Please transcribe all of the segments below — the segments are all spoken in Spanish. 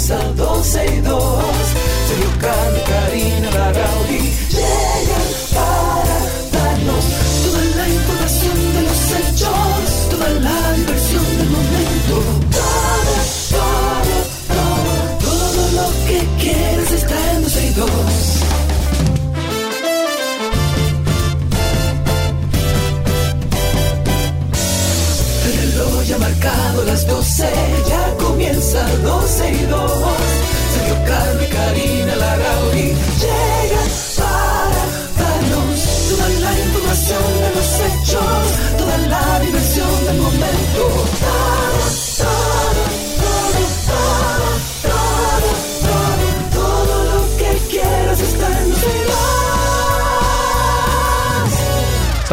comienza 12 y 2. Sergio Carlos, Karina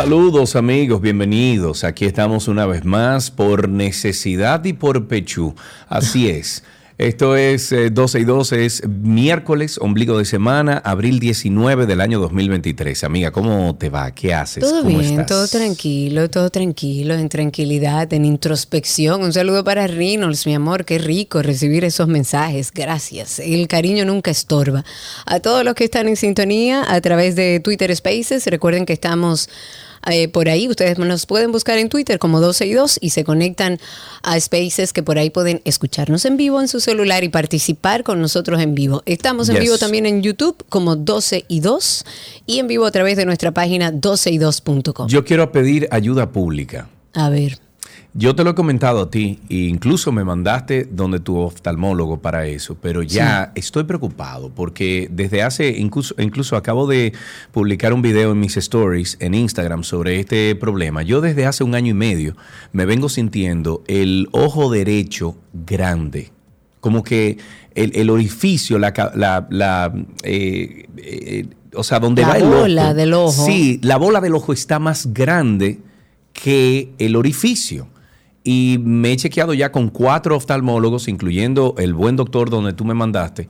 Saludos amigos, bienvenidos. Aquí estamos una vez más por necesidad y por Pechú. Así es. Esto es eh, 12 y 12, es miércoles, ombligo de semana, abril 19 del año 2023. Amiga, ¿cómo te va? ¿Qué haces? Todo ¿Cómo bien, estás? todo tranquilo, todo tranquilo, en tranquilidad, en introspección. Un saludo para Reynolds, mi amor, qué rico recibir esos mensajes. Gracias. El cariño nunca estorba. A todos los que están en sintonía a través de Twitter Spaces, recuerden que estamos eh, por ahí. Ustedes nos pueden buscar en Twitter como 12 y 2 y se conectan a Spaces que por ahí pueden escucharnos en vivo en su celular y participar con nosotros en vivo. Estamos en Yes. vivo también en YouTube como 12 y 2 y en vivo a través de nuestra página 12y2.com. Yo quiero pedir ayuda pública. A ver. Yo te lo he comentado a ti e incluso me mandaste donde tu oftalmólogo para eso, pero ya estoy preocupado porque desde hace, incluso, incluso acabo de publicar un video en mis stories en Instagram sobre este problema. Yo desde hace un año y medio me vengo sintiendo el ojo derecho grande, como que el, el orificio, la, la, la, eh, eh, o sea, donde La va el bola ojo. del ojo. Sí, la bola del ojo está más grande que el orificio. Y me he chequeado ya con cuatro oftalmólogos, incluyendo el buen doctor donde tú me mandaste.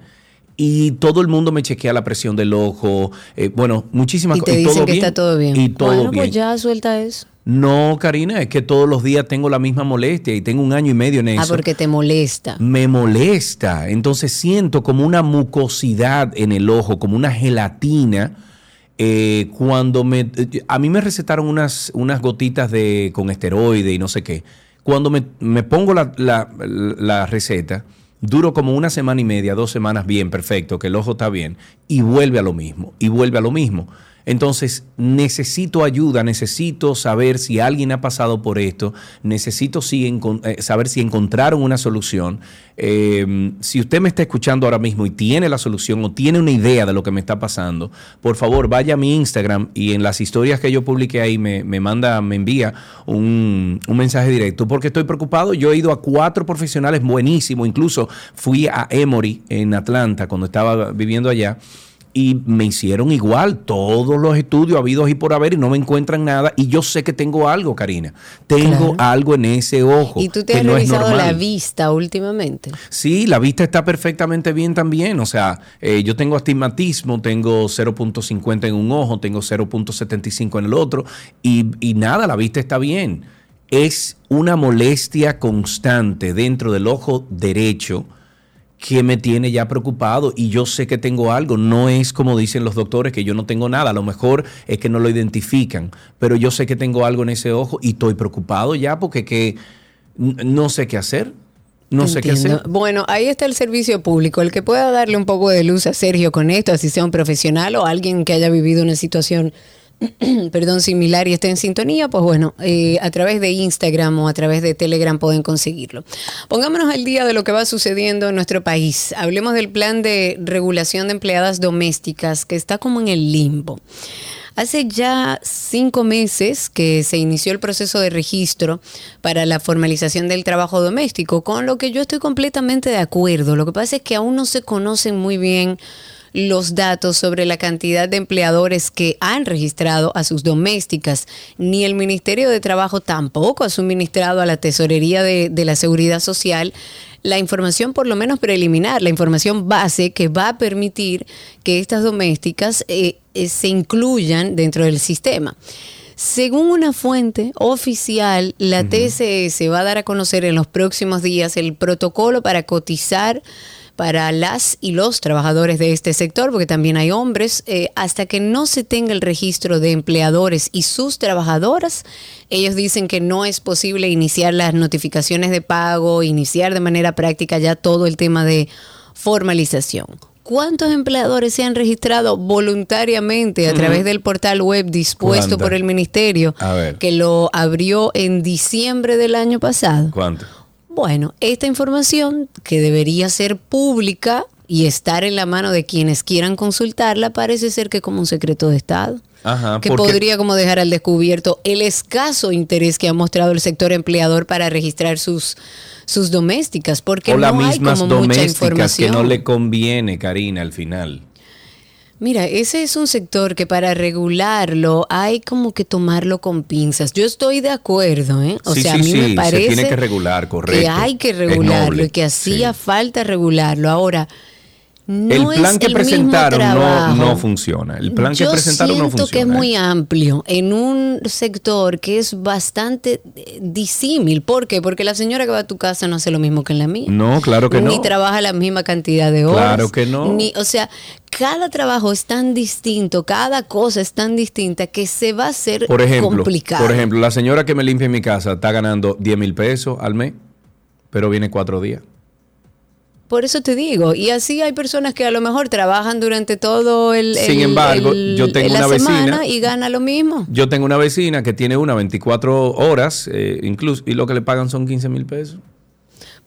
Y todo el mundo me chequea la presión del ojo. eh, bueno, muchísimas Y te cosas. dicen que está todo bien. Y todo bueno, bien. pues ya suelta eso. No, Karina, es que todos los días tengo la misma molestia y tengo un año y medio en eso. Ah, porque te molesta. Me molesta. Entonces siento como una mucosidad en el ojo, como una gelatina. eh, cuando me. eh, A mí me recetaron unas, unas gotitas de, con esteroide y no sé qué. Cuando me, me pongo la, la- la receta, duro como una semana y media, dos semanas bien, perfecto, que el ojo está bien, y vuelve a lo mismo, y vuelve a lo mismo. Entonces, necesito ayuda, necesito saber si alguien ha pasado por esto, necesito eh, saber si encontraron una solución. Eh, si usted me está escuchando ahora mismo y tiene la solución o tiene una idea de lo que me está pasando, por favor vaya a mi Instagram y en las historias que yo publiqué ahí me, me manda, me envía un, un mensaje directo porque estoy preocupado. Yo he ido a cuatro profesionales buenísimos, incluso fui a Emory en Atlanta cuando estaba viviendo allá y me hicieron igual todos los estudios habidos y por haber y no me encuentran nada y yo sé que tengo algo, Karina. Tengo Claro. algo en ese ojo. ¿Y tú te has no revisado la vista últimamente? Sí, la vista está perfectamente bien también. O sea, eh, yo tengo astigmatismo, tengo 0.50 en un ojo, tengo 0.75 en el otro y, y nada, la vista está bien. Es una molestia constante dentro del ojo derecho que me tiene ya preocupado y yo sé que tengo algo. No es como dicen los doctores que yo no tengo nada. A lo mejor es que no lo identifican, pero yo sé que tengo algo en ese ojo y estoy preocupado ya porque que no sé qué hacer. No sé qué hacer. Bueno, ahí está el servicio público. El que pueda darle un poco de luz a Sergio con esto, así sea un profesional o alguien que haya vivido una situación, perdón, similar y esté en sintonía, pues bueno, eh, a través de Instagram o a través de Telegram pueden conseguirlo. Pongámonos al día de lo que va sucediendo en nuestro país. Hablemos del plan de regulación de empleadas domésticas que está como en el limbo. Hace ya cinco meses que se inició el proceso de registro para la formalización del trabajo doméstico, con lo que yo estoy completamente de acuerdo. Lo que pasa es que aún no se conocen muy bien los datos sobre la cantidad de empleadores que han registrado a sus domésticas, ni el Ministerio de Trabajo tampoco ha suministrado a la Tesorería de, de la Seguridad Social la información por lo menos preliminar, la información base que va a permitir que estas domésticas eh, eh, se incluyan dentro del sistema. Según una fuente oficial, la TSS va a dar a conocer en los próximos días el protocolo para cotizar para las y los trabajadores de este sector, porque también hay hombres, eh, hasta que no se tenga el registro de empleadores y sus trabajadoras, ellos dicen que no es posible iniciar las notificaciones de pago, iniciar de manera práctica ya todo el tema de formalización. ¿Cuántos empleadores se han registrado voluntariamente a través del portal web dispuesto por el ministerio que lo abrió en diciembre del año pasado? ¿Cuánto? Bueno, esta información que debería ser pública y estar en la mano de quienes quieran consultarla parece ser que como un secreto de Estado. Ajá, que podría como dejar al descubierto el escaso interés que ha mostrado el sector empleador para registrar sus, sus domésticas, porque o las no hay mismas como mucha domésticas que información. no le conviene, Karina, al final. Mira, ese es un sector que para regularlo hay como que tomarlo con pinzas. Yo estoy de acuerdo, ¿eh? O Sí, sea, sí, a mí sí, me se parece tiene que regular, correcto. que hay que regularlo y que hacía falta regularlo. Ahora, no el plan es que el presentaron no, funciona. El plan Yo que presentaron no siento funciona. que es ¿eh? muy amplio en un sector que es bastante eh, disímil. ¿Por qué? Porque la señora que va a tu casa no hace lo mismo que en la mía. No, claro que Ni no. trabaja la misma cantidad de horas. Claro que no. Ni, o sea, cada trabajo es tan distinto, cada cosa es tan distinta que se va a hacer Por ejemplo, complicado. por ejemplo, la señora que me limpia mi casa está ganando 10 mil pesos al mes, pero viene cuatro días. Por eso te digo, y así hay personas que a lo mejor trabajan durante todo el, Sin el- embargo, el- yo tengo la una vecina- y gana lo mismo. Yo tengo una vecina que tiene una 24 horas, eh, incluso, y lo que le pagan son 15 mil pesos.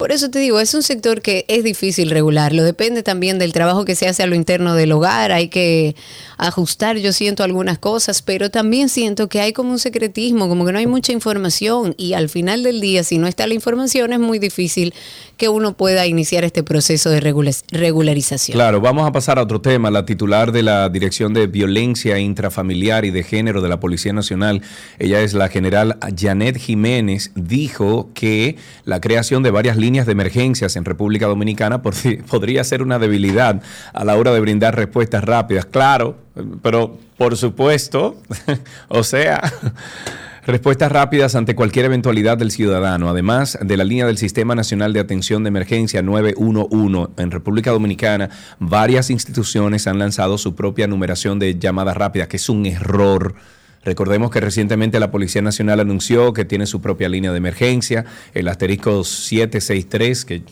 Por eso te digo, es un sector que es difícil regularlo. Depende también del trabajo que se hace a lo interno del hogar. Hay que ajustar, yo siento algunas cosas, pero también siento que hay como un secretismo, como que no hay mucha información. Y al final del día, si no está la información, es muy difícil que uno pueda iniciar este proceso de regula- regularización. Claro, vamos a pasar a otro tema. La titular de la Dirección de Violencia Intrafamiliar y de Género de la Policía Nacional, ella es la general Janet Jiménez, dijo que la creación de varias líneas de emergencias en República Dominicana podría ser una debilidad a la hora de brindar respuestas rápidas. Claro, pero por supuesto, o sea... Respuestas rápidas ante cualquier eventualidad del ciudadano. Además de la línea del Sistema Nacional de Atención de Emergencia 911 en República Dominicana, varias instituciones han lanzado su propia numeración de llamadas rápidas, que es un error. Recordemos que recientemente la Policía Nacional anunció que tiene su propia línea de emergencia, el asterisco 763, que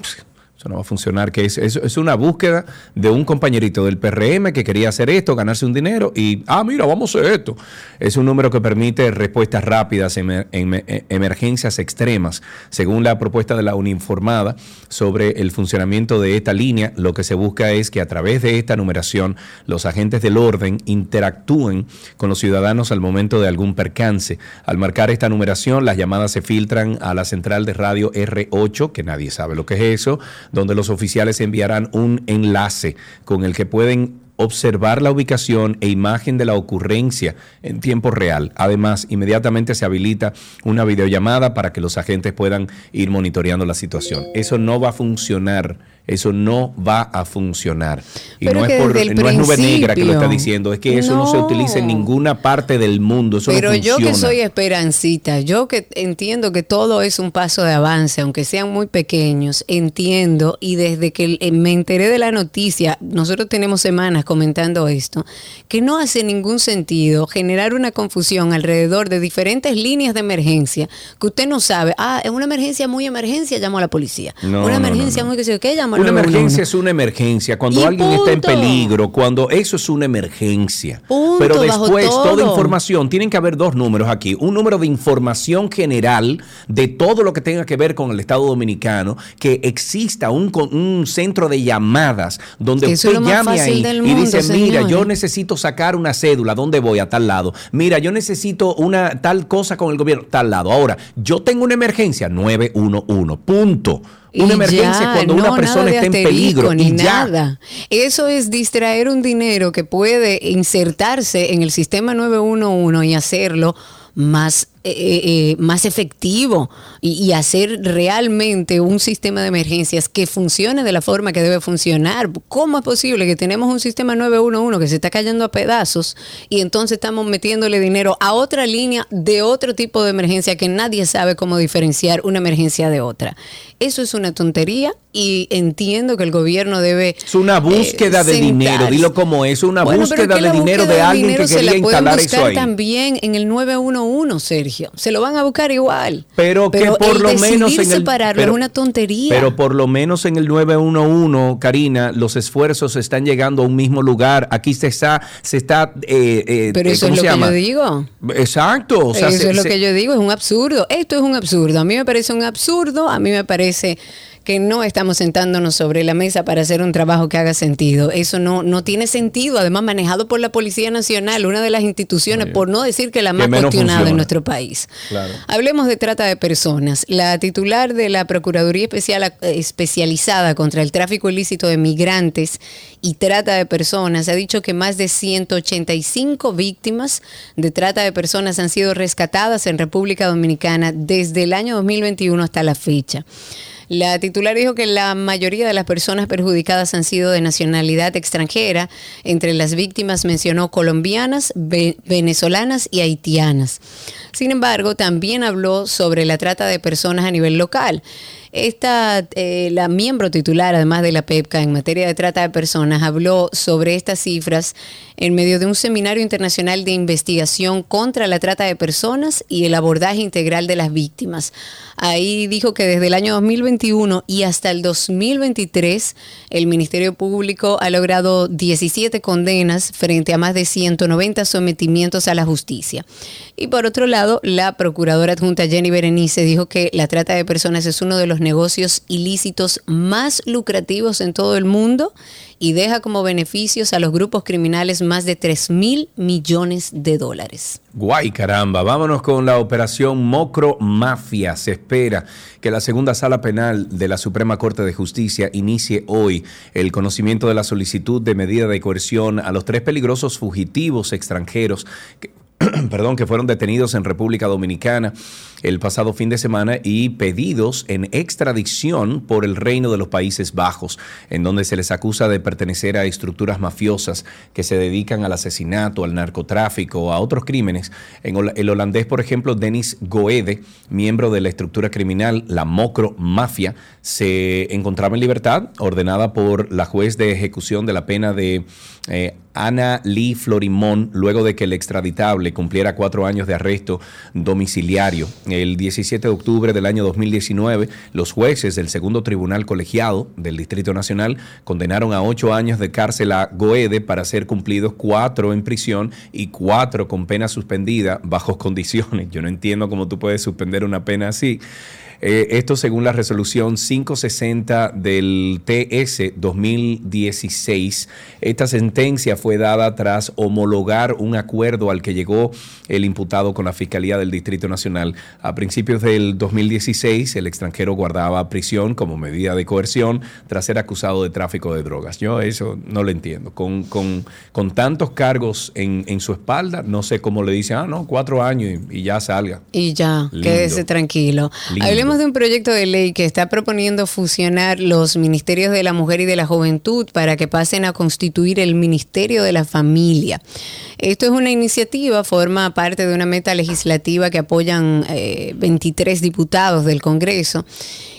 no va a funcionar, que es, es, es una búsqueda de un compañerito del PRM que quería hacer esto, ganarse un dinero y, ah, mira, vamos a hacer esto. Es un número que permite respuestas rápidas en, em- emergencias extremas. Según la propuesta de la uniformada sobre el funcionamiento de esta línea, lo que se busca es que a través de esta numeración los agentes del orden interactúen con los ciudadanos al momento de algún percance. Al marcar esta numeración, las llamadas se filtran a la central de radio R8, que nadie sabe lo que es eso, donde los oficiales enviarán un enlace con el que pueden observar la ubicación e imagen de la ocurrencia en tiempo real. Además, inmediatamente se habilita una videollamada para que los agentes puedan ir monitoreando la situación. Eso no va a funcionar. Eso no va a funcionar. Y Pero no es, por, no es nube negra que lo está diciendo, es que eso no, se utiliza en ninguna parte del mundo. Eso Pero no yo que soy esperancita, yo que entiendo que todo es un paso de avance, aunque sean muy pequeños, entiendo y desde que eh, me enteré de la noticia, nosotros tenemos semanas comentando esto, que no hace ningún sentido generar una confusión alrededor de diferentes líneas de emergencia que usted no sabe, ah, es una emergencia muy emergencia, llamo a la policía. No, una emergencia muy que yo, ¿qué llamo al Una 911? emergencia es una emergencia. Cuando Y alguien está en peligro, cuando eso es una emergencia. Punto, Pero bajo después, toda información, tienen que haber dos números aquí. Un número de información general de todo lo que tenga que ver con el Estado Dominicano, que exista un, con- un centro de llamadas donde eso usted llame ahí y dice, mira, señores". yo necesito sacar una cédula, ¿dónde voy? A tal lado. Mira, yo necesito una tal cosa con el gobierno, tal lado. Ahora, yo tengo una emergencia, 911, punto. Y Una emergencia ya, cuando no, una persona está en peligro ni y ya. nada. Eso es distraer un dinero que puede insertarse en el sistema 911 y hacerlo más eh, eh, más efectivo y, y hacer realmente un sistema de emergencias que funcione de la forma que debe funcionar. ¿Cómo es posible que tenemos un sistema 911 que se está cayendo a pedazos y entonces estamos metiéndole dinero a otra línea de otro tipo de emergencia que nadie sabe cómo diferenciar una emergencia de otra? Eso es una tontería y entiendo que el gobierno debe... Es una búsqueda eh, de dinero, dilo como es, una Bueno, búsqueda que de dinero búsqueda de alguien dinero que se la quería pueden instalar eso buscar ahí. también en el 911, Sergio. Se lo van a buscar igual. Pero que por el lo menos en el separarlo pero- es una tontería. Pero por lo menos en el 911, Karina, los esfuerzos están llegando a un mismo lugar. Aquí se está, se está, eh, eh, Pero eh, eso ¿cómo es lo que yo digo. Exacto. o sea, Eso se- es lo se- que yo digo, es un absurdo. Esto es un absurdo. A mí me parece un absurdo, a mí me parece que no estamos sentándonos sobre la mesa para hacer un trabajo que haga sentido. Eso no, no tiene sentido. Además, manejado por la Policía Nacional, una de las instituciones, Oye, por no decir que la más cuestionada en nuestro país. Claro. Hablemos de trata de personas. La titular de la Procuraduría Especial, Especializada contra el Tráfico Ilícito de Migrantes y Trata de Personas ha dicho que más de 185 víctimas de trata de personas han sido rescatadas en República Dominicana desde el año 2021 hasta la fecha. La titular dijo que la mayoría de las personas perjudicadas han sido de nacionalidad extranjera. Entre las víctimas mencionó colombianas, ve- venezolanas y haitianas. Sin embargo, también habló sobre la trata de personas a nivel local. Esta, eh, la miembro titular, además de la PEPCA, en materia de trata de personas, habló sobre estas cifras en medio de un seminario internacional de investigación contra la trata de personas y el abordaje integral de las víctimas. Ahí dijo que desde el año 2021 y hasta el 2023, el Ministerio Público ha logrado 17 condenas frente a más de 190 sometimientos a la justicia. Y por otro lado, la procuradora adjunta Jenny Berenice dijo que la trata de personas es uno de los negocios ilícitos más lucrativos en todo el mundo y deja como beneficios a los grupos criminales más de 3 mil millones de dólares. Guay, caramba. Vámonos con la operación Mocro Mafia. Se espera que la segunda sala penal de la Suprema Corte de Justicia inicie hoy el conocimiento de la solicitud de medida de coerción a los tres peligrosos fugitivos extranjeros perdón, que fueron detenidos en República Dominicana el pasado fin de semana y pedidos en extradición por el Reino de los Países Bajos, en donde se les acusa de pertenecer a estructuras mafiosas que se dedican al asesinato, al narcotráfico a otros crímenes. En el holandés, por ejemplo, Denis Goede, miembro de la estructura criminal, la Mocro Mafia, se encontraba en libertad, ordenada por la juez de ejecución de la pena de eh, Ana Lee Florimón, luego de que el extraditable cumpliera cuatro años de arresto domiciliario. El 17 de octubre del año 2019, los jueces del segundo tribunal colegiado del Distrito Nacional condenaron a ocho años de cárcel a Goede para ser cumplidos cuatro en prisión y cuatro con pena suspendida bajo condiciones. Yo no entiendo cómo tú puedes suspender una pena así. Eh, esto según la resolución 560 del TS 2016. Esta sentencia fue dada tras homologar un acuerdo al que llegó el imputado con la Fiscalía del Distrito Nacional. A principios del 2016, el extranjero guardaba prisión como medida de coerción tras ser acusado de tráfico de drogas. Yo eso no lo entiendo. Con, con, con tantos cargos en, en su espalda, no sé cómo le dicen, ah, no, cuatro años y, y ya salga. Y ya, Lindo. quédese tranquilo. Lindo. Hablemos de un proyecto de ley que está proponiendo fusionar los ministerios de la mujer y de la juventud para que pasen a constituir el Ministerio de la Familia. Esto es una iniciativa, forma parte de una meta legislativa que apoyan eh, 23 diputados del Congreso.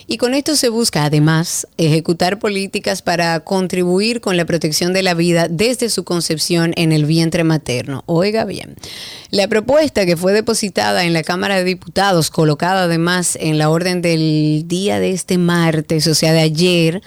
Y con esto se busca, además, ejecutar políticas para contribuir con la protección de la vida desde su concepción en el vientre materno. Oiga bien, la propuesta que fue depositada en la Cámara de Diputados, colocada además en la orden del día de este martes, o sea, de ayer,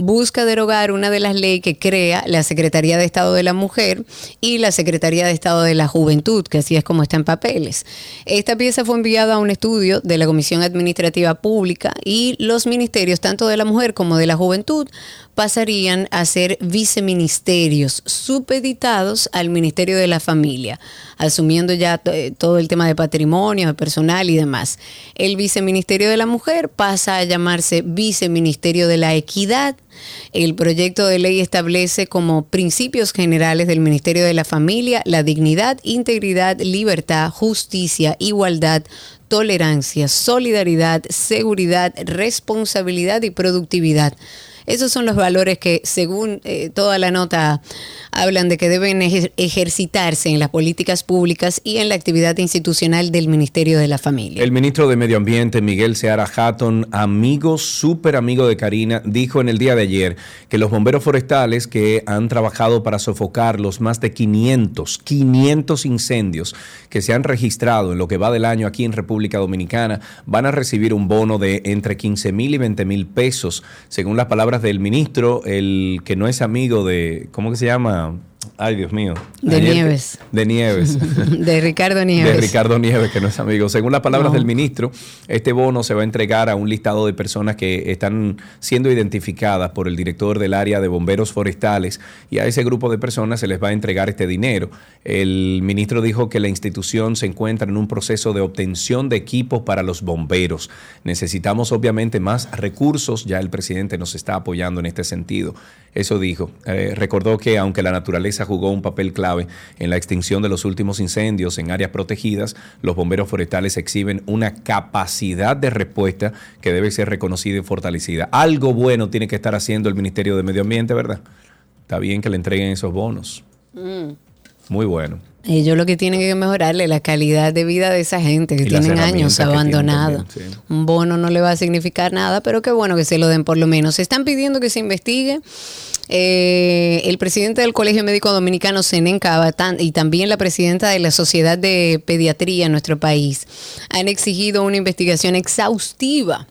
busca derogar una de las leyes que crea la Secretaría de Estado de la Mujer y la Secretaría de Estado de la Juventud, que así es como está en papeles. Esta pieza fue enviada a un estudio de la Comisión Administrativa Pública y los ministerios, tanto de la mujer como de la juventud, pasarían a ser viceministerios supeditados al Ministerio de la Familia, asumiendo ya eh, todo el tema de patrimonio, de personal y demás. El viceministerio de la mujer pasa a llamarse viceministerio de la equidad El proyecto de ley establece como principios generales del Ministerio de la Familia la dignidad, integridad, libertad, justicia, igualdad, tolerancia, solidaridad, seguridad, responsabilidad y productividad. Esos son los valores que, según eh, toda la nota, hablan de que deben ejercitarse en las políticas públicas y en la actividad institucional del Ministerio de la Familia. El ministro de Medio Ambiente, Miguel Seara Hatton, amigo, súper amigo de Karina, dijo en el día de ayer que los bomberos forestales que han trabajado para sofocar los más de 500, 500 incendios que se han registrado en lo que va del año aquí en República Dominicana van a recibir un bono de entre 15 mil y 20 mil pesos, según las palabras del ministro, el que no es amigo de, ¿cómo que se llama? Ay, Dios mío. De Nieves. De Nieves. de Ricardo Nieves. De Ricardo Nieves, que no es amigo. Según las palabras del ministro, este bono se va a entregar a un listado de personas que están siendo identificadas por el director del área de bomberos forestales y a ese grupo de personas se les va a entregar este dinero. El ministro dijo que la institución se encuentra en un proceso de obtención de equipos para los bomberos. Necesitamos obviamente más recursos, ya el presidente nos está apoyando en este sentido. Eso dijo. Eh, recordó que aunque la naturaleza jugó un papel clave en la extinción de los últimos incendios en áreas protegidas, los bomberos forestales exhiben una capacidad de respuesta que debe ser reconocida y fortalecida. Algo bueno tiene que estar haciendo el Ministerio de Medio Ambiente, ¿verdad? Está bien que le entreguen esos bonos. Mm. Muy bueno. Ellos lo que tienen que mejorarle la calidad de vida de esa gente que tienen años abandonada. Un bono no le va a significar nada, pero qué bueno que se lo den por lo menos. Se están pidiendo que se investigue. Eh, el presidente del Colegio Médico Dominicano, Senen Cabatán, y también la presidenta de la Sociedad de Pediatría en nuestro país han exigido una investigación exhaustiva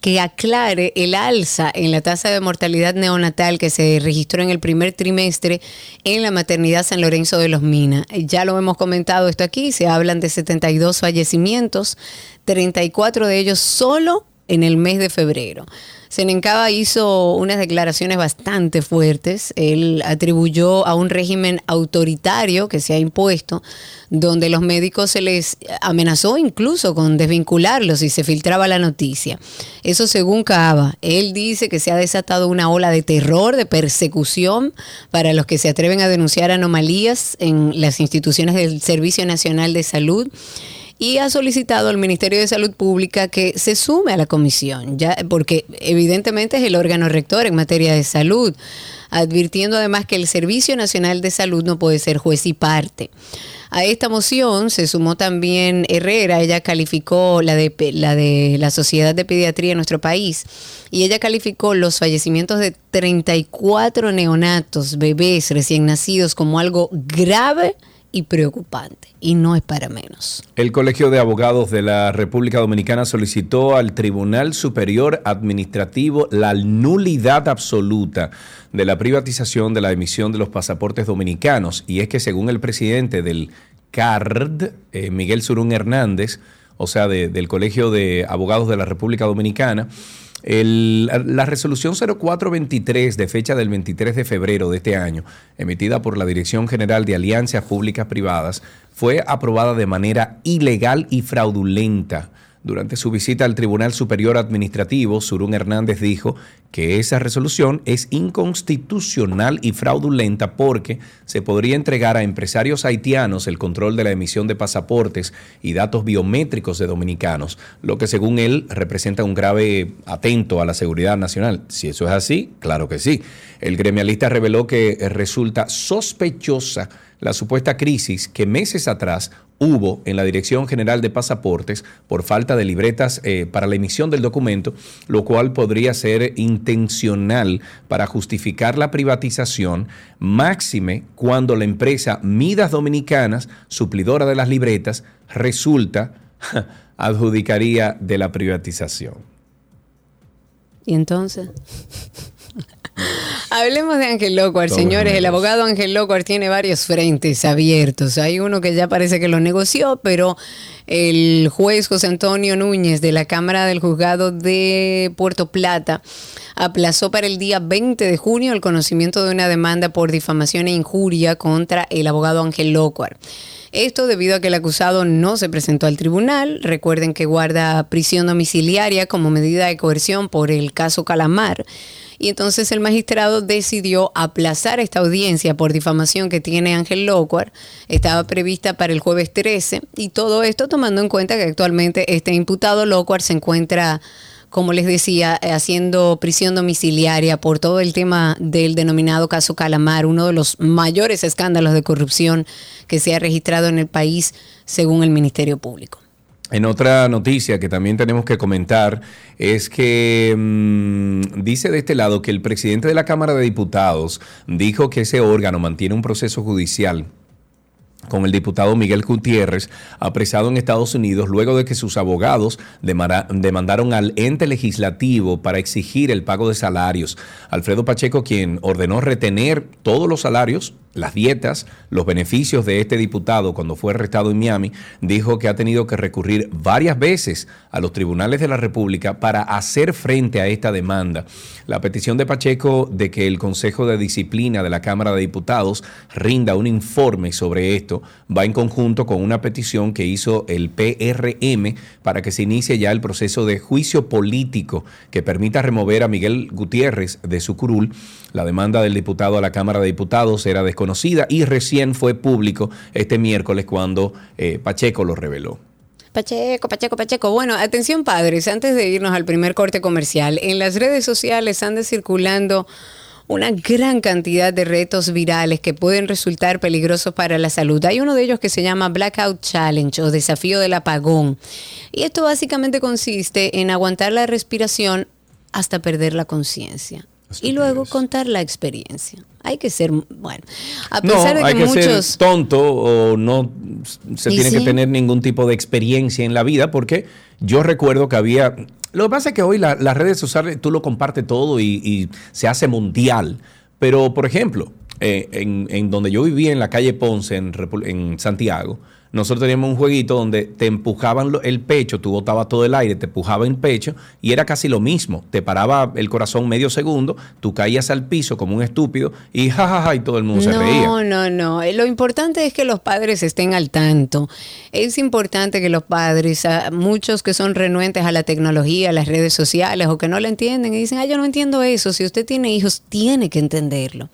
que aclare el alza en la tasa de mortalidad neonatal que se registró en el primer trimestre en la maternidad San Lorenzo de los Minas. Ya lo hemos comentado esto aquí, se hablan de 72 fallecimientos, 34 de ellos solo en el mes de febrero. Senencaba hizo unas declaraciones bastante fuertes. Él atribuyó a un régimen autoritario que se ha impuesto, donde los médicos se les amenazó incluso con desvincularlos si se filtraba la noticia. Eso según Cava. Él dice que se ha desatado una ola de terror, de persecución para los que se atreven a denunciar anomalías en las instituciones del Servicio Nacional de Salud y ha solicitado al Ministerio de Salud Pública que se sume a la comisión, ya porque evidentemente es el órgano rector en materia de salud, advirtiendo además que el Servicio Nacional de Salud no puede ser juez y parte. A esta moción se sumó también Herrera, ella calificó la de, la de la Sociedad de Pediatría en nuestro país y ella calificó los fallecimientos de 34 neonatos, bebés recién nacidos como algo grave y preocupante, y no es para menos. El Colegio de Abogados de la República Dominicana solicitó al Tribunal Superior Administrativo la nulidad absoluta de la privatización de la emisión de los pasaportes dominicanos, y es que según el presidente del CARD, eh, Miguel Surún Hernández, o sea, del Colegio de Abogados de la República Dominicana, la resolución 0423 de fecha del 23 de febrero de este año, emitida por la Dirección General de Alianzas Públicas Privadas, fue aprobada de manera ilegal y fraudulenta durante su visita al Tribunal Superior Administrativo, Surún Hernández dijo que esa resolución es inconstitucional y fraudulenta porque se podría entregar a empresarios haitianos el control de la emisión de pasaportes y datos biométricos de dominicanos, lo que según él representa un grave atento a la seguridad nacional. Si eso es así, claro que sí. El gremialista reveló que resulta sospechosa la supuesta crisis que meses atrás hubo en la Dirección General de Pasaportes por falta de libretas eh, para la emisión del documento, lo cual podría ser intencional para justificar la privatización, máxime cuando la empresa Midas Dominicanas, suplidora de las libretas, resulta adjudicaría de la privatización. ¿Y entonces? Hablemos de Ángel Locuar, señores. El abogado Ángel Locuar tiene varios frentes abiertos. Hay uno que ya parece que lo negoció, pero el juez José Antonio Núñez de la Cámara del Juzgado de Puerto Plata aplazó para el día 20 de junio el conocimiento de una demanda por difamación e injuria contra el abogado Ángel Locuar. Esto debido a que el acusado no se presentó al tribunal. Recuerden que guarda prisión domiciliaria como medida de coerción por el caso Calamar Y entonces el magistrado decidió aplazar esta audiencia por difamación que tiene Ángel Locuar. Estaba prevista para el jueves 13 y todo esto tomando en cuenta que actualmente este imputado Locuar se encuentra como les decía, eh, haciendo prisión domiciliaria por todo el tema del denominado caso Calamar, uno de los mayores escándalos de corrupción que se ha registrado en el país, según el Ministerio Público. En otra noticia que también tenemos que comentar es que mm, dice de este lado que el presidente de la Cámara de Diputados dijo que ese órgano mantiene un proceso judicial con el diputado Miguel Gutiérrez, apresado en Estados Unidos luego de que sus abogados demandaron al ente legislativo para exigir el pago de salarios. Alfredo Pacheco, quien ordenó retener todos los salarios las dietas, los beneficios de este diputado cuando fue arrestado en Miami, dijo que ha tenido que recurrir varias veces a los tribunales de la República para hacer frente a esta demanda. La petición de Pacheco de que el Consejo de Disciplina de la Cámara de Diputados rinda un informe sobre esto va en conjunto con una petición que hizo el PRM para que se inicie ya el proceso de juicio político que permita remover a Miguel Gutiérrez de su curul. La demanda del diputado a la Cámara de Diputados era desconocida y recién fue público este miércoles cuando eh, Pacheco lo reveló. Pacheco, Pacheco, Pacheco. Bueno, atención padres, antes de irnos al primer corte comercial, en las redes sociales anda circulando una gran cantidad de retos virales que pueden resultar peligrosos para la salud. Hay uno de ellos que se llama Blackout Challenge o desafío del apagón. Y esto básicamente consiste en aguantar la respiración hasta perder la conciencia y luego contar la experiencia. Hay que ser, bueno, a pesar de que, hay que muchos... ser tonto o no se tiene que tener ningún tipo de experiencia en la vida, porque yo recuerdo que había... Lo que pasa es que hoy las redes sociales tú lo compartes todo y, se hace mundial. Pero, por ejemplo, eh, en, en, donde yo vivía, en la calle Ponce, en, en Santiago, nosotros teníamos un jueguito donde te empujaban el pecho, tú botabas todo el aire, te empujaba el pecho y era casi lo mismo. Te paraba el corazón medio segundo, tú caías al piso como un estúpido y jajaja y todo el mundo se reía. No, no, no. Eh, lo importante es que los padres estén al tanto. Es importante que los padres, muchos que son renuentes a la tecnología, a las redes sociales o que no la entienden y dicen, ah, yo no entiendo eso. Si usted tiene hijos, tiene que entenderlo.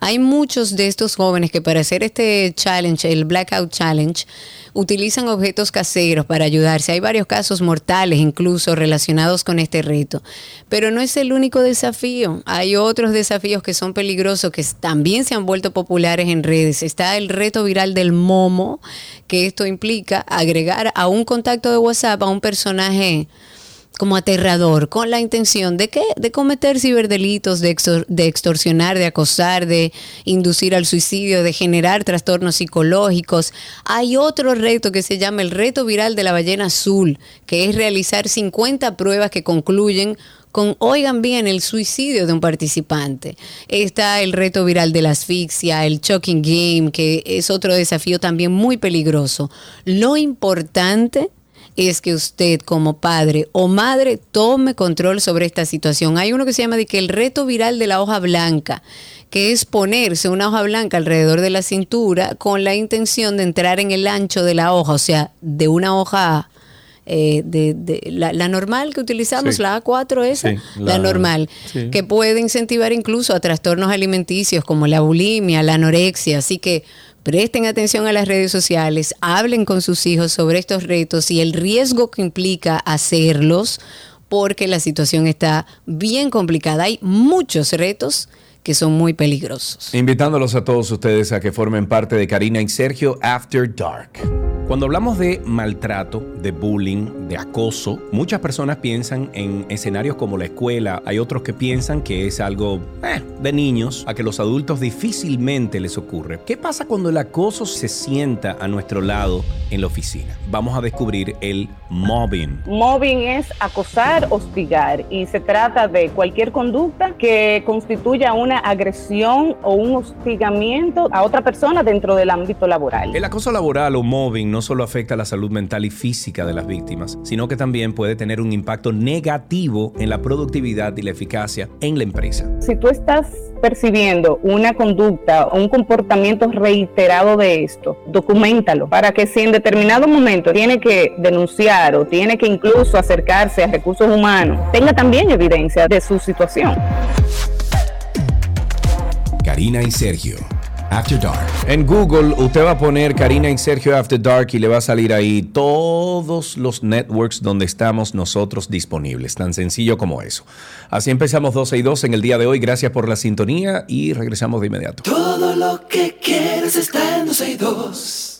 Hay muchos de estos jóvenes que para hacer este challenge, el Blackout Challenge, utilizan objetos caseros para ayudarse. Hay varios casos mortales incluso relacionados con este reto. Pero no es el único desafío. Hay otros desafíos que son peligrosos que también se han vuelto populares en redes. Está el reto viral del momo, que esto implica agregar a un contacto de WhatsApp a un personaje como aterrador, con la intención de que de cometer ciberdelitos, de, de extorsionar, de acosar, de inducir al suicidio, de generar trastornos psicológicos. Hay otro reto que se llama el reto viral de la ballena azul, que es realizar 50 pruebas que concluyen con, oigan bien, el suicidio de un participante. Está el reto viral de la asfixia, el choking game, que es otro desafío también muy peligroso. Lo importante es que usted como padre o madre tome control sobre esta situación. Hay uno que se llama de que el reto viral de la hoja blanca, que es ponerse una hoja blanca alrededor de la cintura con la intención de entrar en el ancho de la hoja, o sea, de una hoja eh, de, la, normal que utilizamos, la A4 esa, la, normal, que puede incentivar incluso a trastornos alimenticios como la bulimia, la anorexia. Así que Presten atención a las redes sociales, hablen con sus hijos sobre estos retos y el riesgo que implica hacerlos, porque la situación está bien complicada. Hay muchos retos que son muy peligrosos. Invitándolos a todos ustedes a que formen parte de Karina y Sergio After Dark. Cuando hablamos de maltrato, de bullying, de acoso, muchas personas piensan en escenarios como la escuela. Hay otros que piensan que es algo eh, de niños, a que los adultos difícilmente les ocurre. ¿Qué pasa cuando el acoso se sienta a nuestro lado en la oficina? Vamos a descubrir el mobbing. Mobbing es acosar, hostigar y se trata de cualquier conducta que constituya una agresión o un hostigamiento a otra persona dentro del ámbito laboral. El acoso laboral o mobbing no solo afecta la salud mental y física de las víctimas, sino que también puede tener un impacto negativo en la productividad y la eficacia en la empresa. Si tú estás percibiendo una conducta o un comportamiento reiterado de esto, documentalo para que si en determinado momento tiene que denunciar o tiene que incluso acercarse a recursos humanos, tenga también evidencia de su situación. Karina y Sergio. After Dark. En Google usted va a poner Karina y Sergio After Dark y le va a salir ahí todos los networks donde estamos nosotros disponibles. Tan sencillo como eso. Así empezamos 12 y 2 en el día de hoy. Gracias por la sintonía y regresamos de inmediato. Todo lo que quieres está en 12 y 2.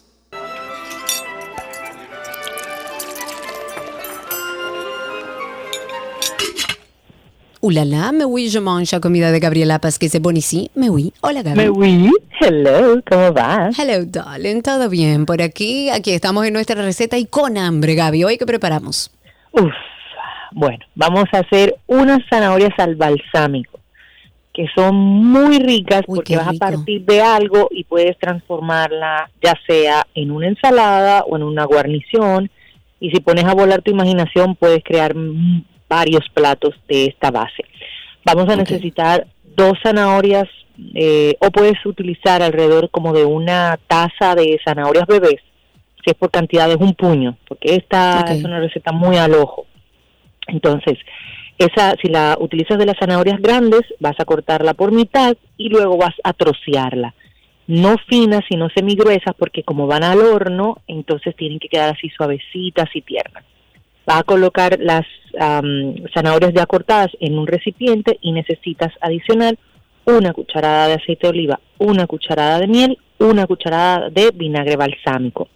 Ulala, me oui, je mange comida de Gabriela parce que bon ici. Me oui. Hola, Gabi. Me oui, hello, ¿cómo vas? Hello, darling. ¿Todo bien por aquí? Aquí estamos en nuestra receta y con hambre, Gaby. ¿Hoy qué preparamos? Uf, bueno, vamos a hacer unas zanahorias al balsámico, que son muy ricas Uy, porque vas a partir de algo y puedes transformarla ya sea en una ensalada o en una guarnición. Y si pones a volar tu imaginación, puedes crear varios platos de esta base. Vamos a necesitar dos zanahorias eh, o puedes utilizar alrededor como de una taza de zanahorias bebés. Si es por cantidad es un puño, porque esta es una receta muy al ojo. Entonces, esa, si la utilizas de las zanahorias grandes, vas a cortarla por mitad y luego vas a trocearla. No finas, sino semigruesas, porque como van al horno, entonces tienen que quedar así suavecitas y tiernas. Vas a colocar las am, zanahorias ya cortadas en un recipiente y necesitas adicionar una cucharada de aceite de oliva, una cucharada de miel, una cucharada de vinagre balsámico,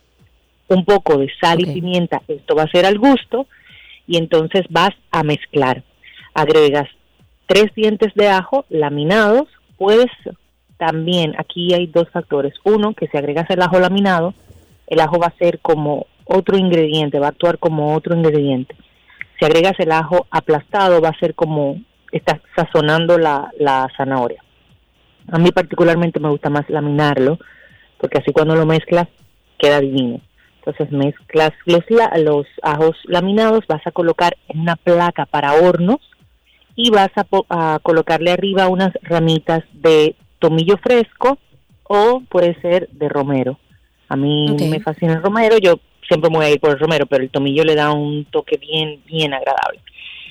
un poco de sal y pimienta, esto va a ser al gusto, y entonces vas a mezclar. Agregas tres dientes de ajo laminados, puedes también, aquí hay dos factores. Uno, que si agregas el ajo laminado, el ajo va a ser como otro ingrediente, va a actuar como otro ingrediente. Si agregas el ajo aplastado, va a ser como estás sazonando la, la zanahoria. A mí particularmente me gusta más laminarlo, porque así cuando lo mezclas queda divino. Entonces mezclas los, los ajos laminados, vas a colocar en una placa para hornos y vas a, colocarle arriba unas ramitas de tomillo fresco o puede ser de romero. A mí me fascina el romero, yo siempre me voy a ir por el romero, pero el tomillo le da un toque bien, bien agradable.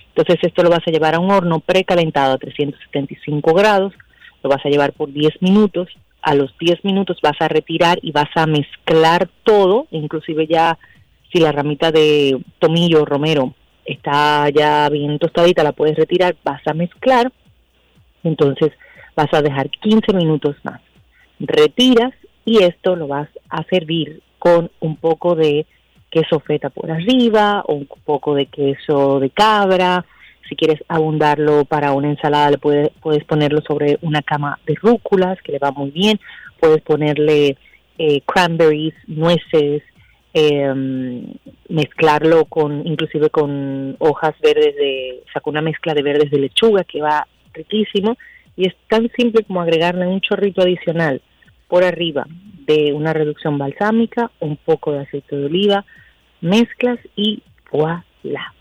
Entonces esto lo vas a llevar a un horno precalentado a 375 grados, lo vas a llevar por 10 minutos, a los 10 minutos vas a retirar y vas a mezclar todo, inclusive ya si la ramita de tomillo o romero está ya bien tostadita, la puedes retirar, vas a mezclar, entonces vas a dejar 15 minutos más. Retiras y esto lo vas a servir con un poco de queso feta por arriba o un poco de queso de cabra. Si quieres abundarlo para una ensalada, le puedes, puedes ponerlo sobre una cama de rúculas, que le va muy bien. Puedes ponerle eh, cranberries, nueces, eh, mezclarlo con, inclusive con hojas verdes de, saca una mezcla de verdes de lechuga que va riquísimo. Y es tan simple como agregarle un chorrito adicional por arriba de una reducción balsámica, un poco de aceite de oliva, mezclas y voilà.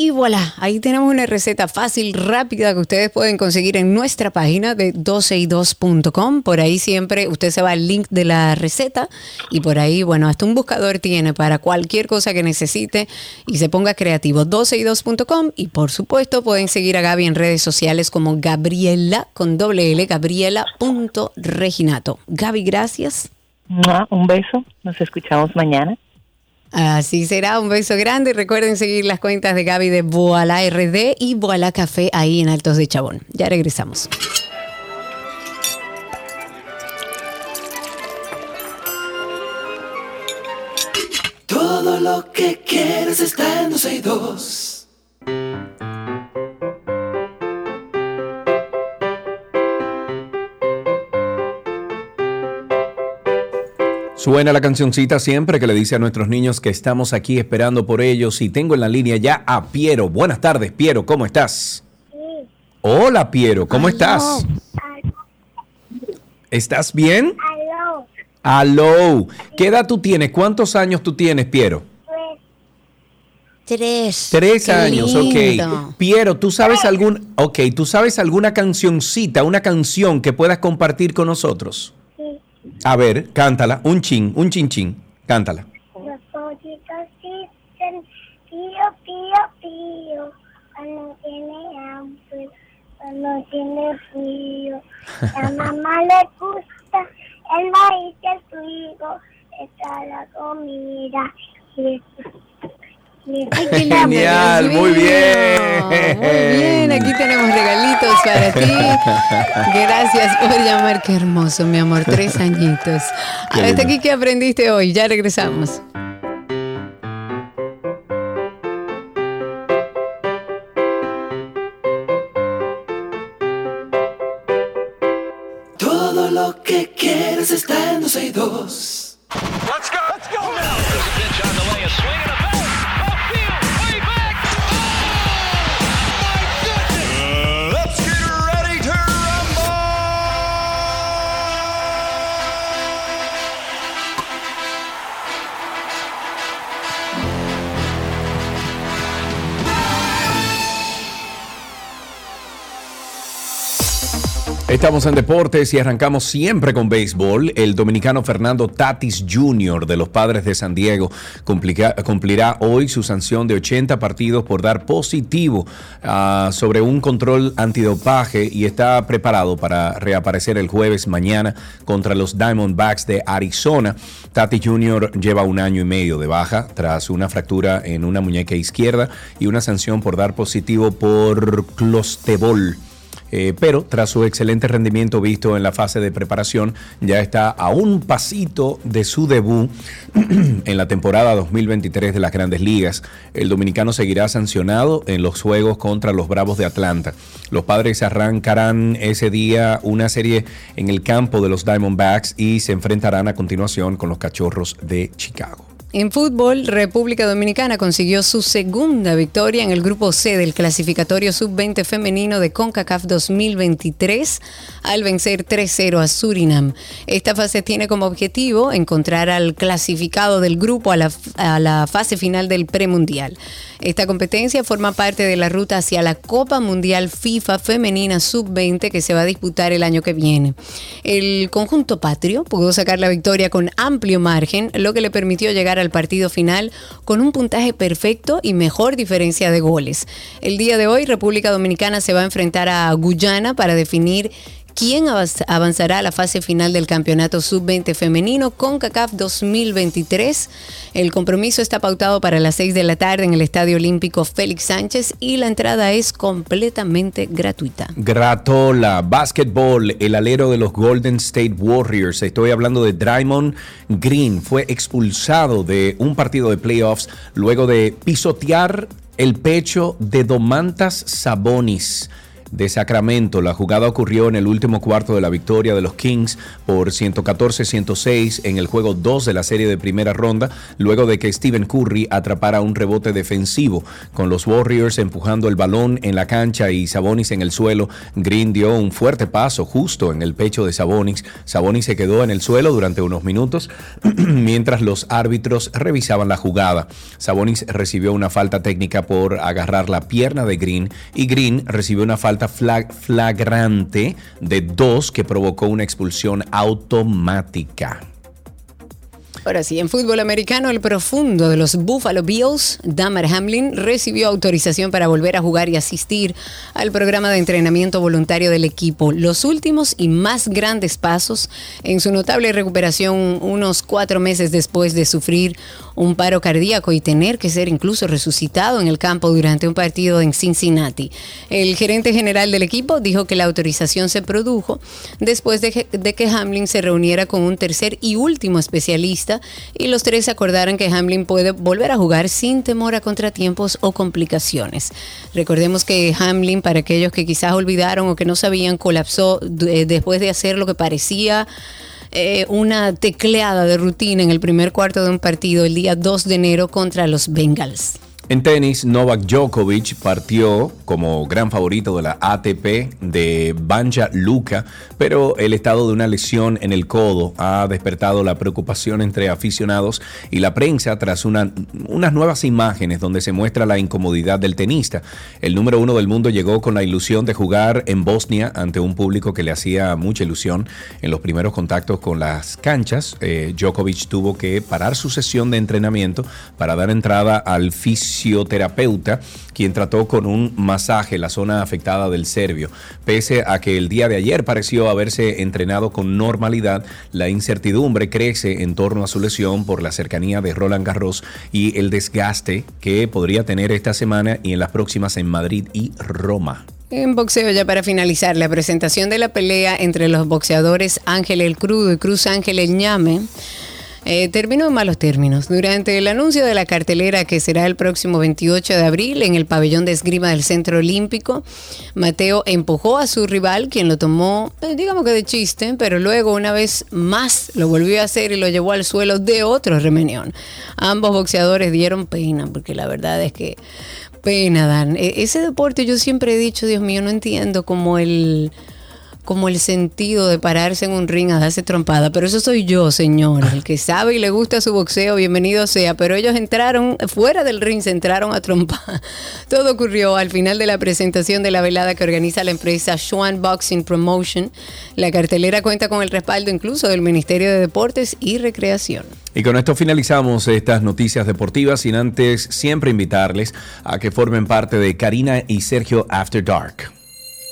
Y voilà, ahí tenemos una receta fácil, rápida que ustedes pueden conseguir en nuestra página de 12y2.com. Por ahí siempre usted se va al link de la receta y por ahí, bueno, hasta un buscador tiene para cualquier cosa que necesite y se ponga creativo. 12y2.com y por supuesto pueden seguir a Gaby en redes sociales como Gabriela con doble L, gabriela.reginato. Gaby, gracias. Un beso, nos escuchamos mañana. Así será, un beso grande. Recuerden seguir las cuentas de Gaby de Boala RD y Boala Café ahí en Altos de Chabón. Ya regresamos. Todo lo que quieres está en 12 y 2. Suena la cancioncita siempre que le dice a nuestros niños que estamos aquí esperando por ellos y tengo en la línea ya a Piero. Buenas tardes, Piero, ¿cómo estás? Hola, Piero, ¿cómo estás? ¿Estás bien? Aló, Aló. ¿Qué edad tú tienes? ¿Cuántos años tú tienes, Piero? Tres. Tres Qué años, lindo. ok. Piero, ¿tú sabes algún, ok, tú sabes alguna cancioncita, una canción que puedas compartir con nosotros? A ver, cántala, un chin, un chin chin, cántala. los pollitos dicen pío, pío, pío, cuando tiene hambre, cuando tiene frío. La mamá le gusta el maíz y el trigo. Está la comida. Y y- Genial, muy bien. Muy bien, aquí tenemos regalitos para ti. Gracias por llamar, qué hermoso, mi amor, tres añitos. Qué Hasta lindo. aquí, ¿qué aprendiste hoy? Ya regresamos. Todo lo que quieres está en 12 y 2. Let's go. Let's go. There's Estamos en deportes y arrancamos siempre con béisbol. El dominicano Fernando Tatis Jr. de los Padres de San Diego cumplirá hoy su sanción de 80 partidos por dar positivo ah, sobre un control antidopaje y está preparado para reaparecer el jueves mañana contra los Diamondbacks de Arizona. Tatis Jr. lleva un año y medio de baja tras una fractura en una muñeca izquierda y una sanción por dar positivo por clostebol. Eh, pero tras su excelente rendimiento visto en la fase de preparación, ya está a un pasito de su debut en la temporada 2023 de las grandes ligas. El dominicano seguirá sancionado en los juegos contra los Bravos de Atlanta. Los padres arrancarán ese día una serie en el campo de los Diamondbacks y se enfrentarán a continuación con los Cachorros de Chicago. En fútbol, República Dominicana consiguió su segunda victoria en el grupo C del clasificatorio sub-20 femenino de CONCACAF 2023 al vencer 3-0 a Surinam. Esta fase tiene como objetivo encontrar al clasificado del grupo a la, a la fase final del premundial. Esta competencia forma parte de la ruta hacia la Copa Mundial FIFA Femenina Sub-20 que se va a disputar el año que viene. El conjunto patrio pudo sacar la victoria con amplio margen, lo que le permitió llegar al partido final con un puntaje perfecto y mejor diferencia de goles. El día de hoy, República Dominicana se va a enfrentar a Guyana para definir quién avanz- avanzará a la fase final del campeonato sub-20 femenino con CACAF 2023. El compromiso está pautado para las 6 de la tarde en el Estadio Olímpico Félix Sánchez y la entrada es completamente gratuita. Gratola, básquetbol, el alero de los Golden State Warriors. Estoy hablando de Draymond Green. Fue expulsado de un partido de playoffs luego de pisotear el pecho de Domantas Sabonis de Sacramento. La jugada ocurrió en el último cuarto de la victoria de los Kings por 114-106 en el juego 2 de la serie de primera ronda, luego de que Stephen Curry atrapara un rebote defensivo con los Warriors empujando el balón en la cancha y Sabonis en el suelo. Green dio un fuerte paso justo en el pecho de Sabonis. Sabonis se quedó en el suelo durante unos minutos mientras los árbitros revisaban la jugada. Sabonis recibió una falta técnica por agarrar la pierna de Green y Green recibió una falta flag- flagrante de dos que provocó una expulsión automática. Ahora sí, en fútbol americano, el profundo de los Buffalo Bills, Damar Hamlin, recibió autorización para volver a jugar y asistir al programa de entrenamiento voluntario del equipo. Los últimos y más grandes pasos en su notable recuperación unos cuatro meses después de sufrir un paro cardíaco y tener que ser incluso resucitado en el campo durante un partido en Cincinnati. El gerente general del equipo dijo que la autorización se produjo después de que, de que Hamlin se reuniera con un tercer y último especialista y los tres acordaran que Hamlin puede volver a jugar sin temor a contratiempos o complicaciones. Recordemos que Hamlin, para aquellos que quizás olvidaron o que no sabían, colapsó eh, después de hacer lo que parecía eh, una tecleada de rutina en el primer cuarto de un partido el día 2 de enero contra los Bengals. En tenis, Novak Djokovic partió como gran favorito de la ATP de Banja Luka, pero el estado de una lesión en el codo ha despertado la preocupación entre aficionados y la prensa tras una- unas nuevas imágenes donde se muestra la incomodidad del tenista. El número uno del mundo llegó con la ilusión de jugar en Bosnia ante un público que le hacía mucha ilusión en los primeros contactos con las canchas. eh, Djokovic tuvo que parar su sesión de entrenamiento para dar entrada al fisio fisioterapeuta, quien trató con un masaje la zona afectada del Servio. Pese a que el día de ayer pareció haberse entrenado con normalidad, la incertidumbre crece en torno a su lesión por la cercanía de Roland Garros y el desgaste que podría tener esta semana y en las próximas en Madrid y Roma. En boxeo, ya para finalizar, la presentación de la pelea entre los boxeadores Ángel el Crudo y Cruz Ángel el Ñame eh, terminó en malos términos. Durante el anuncio de la cartelera que será el próximo 28 de abril en el pabellón de esgrima del Centro Olímpico, Mateo empujó a su rival, quien lo tomó, eh, digamos que de chiste, pero luego una vez más lo volvió a hacer y lo llevó al suelo de otro remenión. Ambos boxeadores dieron pena, porque la verdad es que pena dan. E- Ese deporte yo siempre he dicho, Dios mío, no entiendo como el como el sentido de pararse en un ring a darse trompada, pero eso soy yo, señor, el que sabe y le gusta su boxeo, bienvenido sea, pero ellos entraron fuera del ring, se entraron a trompar. Todo ocurrió al final de la presentación de la velada que organiza la empresa Schwan Boxing Promotion. La cartelera cuenta con el respaldo incluso del Ministerio de Deportes y Recreación. Y con esto finalizamos estas noticias deportivas, sin antes siempre invitarles a que formen parte de Karina y Sergio After Dark.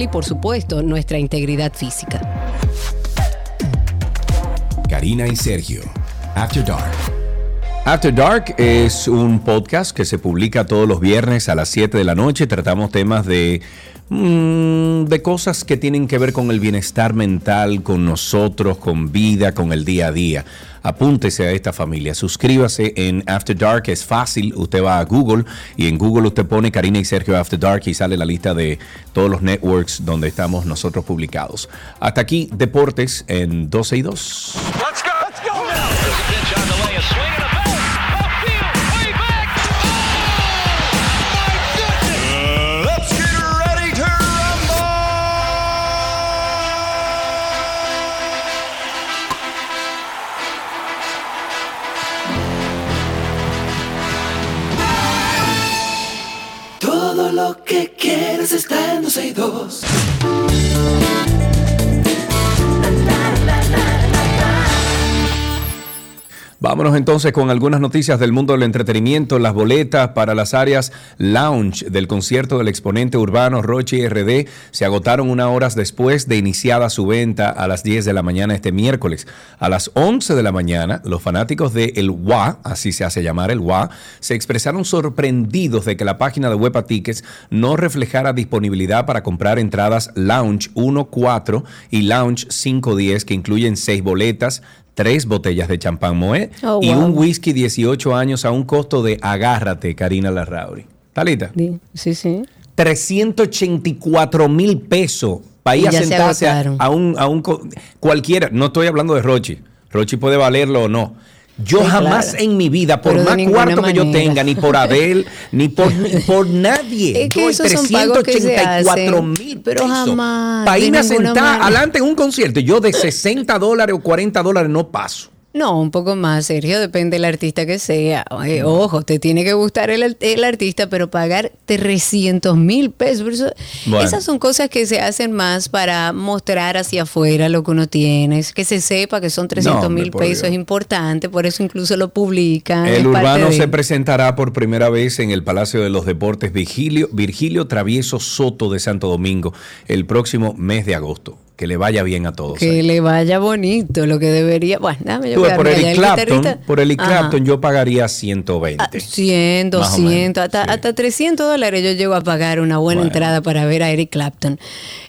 y por supuesto nuestra integridad física. Karina y Sergio. After Dark. After Dark es un podcast que se publica todos los viernes a las 7 de la noche. Tratamos temas de, mm, de cosas que tienen que ver con el bienestar mental, con nosotros, con vida, con el día a día. Apúntese a esta familia, suscríbase en After Dark, es fácil, usted va a Google y en Google usted pone Karina y Sergio After Dark y sale la lista de todos los networks donde estamos nosotros publicados. Hasta aquí, Deportes en 12 y 2. Let's go. Let's go quieres está en 12 y 2. Vámonos entonces con algunas noticias del mundo del entretenimiento. Las boletas para las áreas lounge del concierto del exponente urbano Rochi RD se agotaron unas horas después de iniciada su venta a las 10 de la mañana este miércoles. A las 11 de la mañana, los fanáticos de El WA, así se hace llamar El WA, se expresaron sorprendidos de que la página de Huepa Tickets no reflejara disponibilidad para comprar entradas Lounge 1.4 y Lounge 5.10 que incluyen seis boletas, tres botellas de champán Moët Oh, y un whisky 18 años a un costo de agárrate, Karina Larrauri. ¿Talita? Sí, sí. 384 mil pesos para ir a se sentarse a, un, a un cualquiera. No estoy hablando de Rochi. Rochi puede valerlo o no. Yo Sí, jamás claro. en mi vida, por Pero más cuarto que yo tenga, ni por Abel, ni por, ni por nadie. Es que se 384 hacen, mil pero pesos jamás, Para irme a sentar adelante en un concierto. Yo de 60 dólares o 40 dólares no paso. No, un poco más, Sergio, depende del artista que sea. Eh, ojo, te tiene que gustar el, el artista, pero pagar 300 mil pesos. por eso- Bueno. Esas son cosas que se hacen más para mostrar hacia afuera lo que uno tiene. Es que se sepa que son 300 hombre, mil pesos es importante, por eso incluso lo publican. El urbano de- se presentará por primera vez en el Palacio de los Deportes Virgilio, Virgilio Travieso Soto de Santo Domingo el próximo mes de agosto. Que le vaya bien a todos. Que ahí. le vaya bonito, lo que debería. Bueno, déjame yo Tú, por Eric. El Clapton, por Eric. Clapton yo pagaría 120. Ah, 100, Más o 200, menos, hasta, sí. hasta 300 dólares yo llego a pagar una buena Bueno. entrada para ver a Eric Clapton.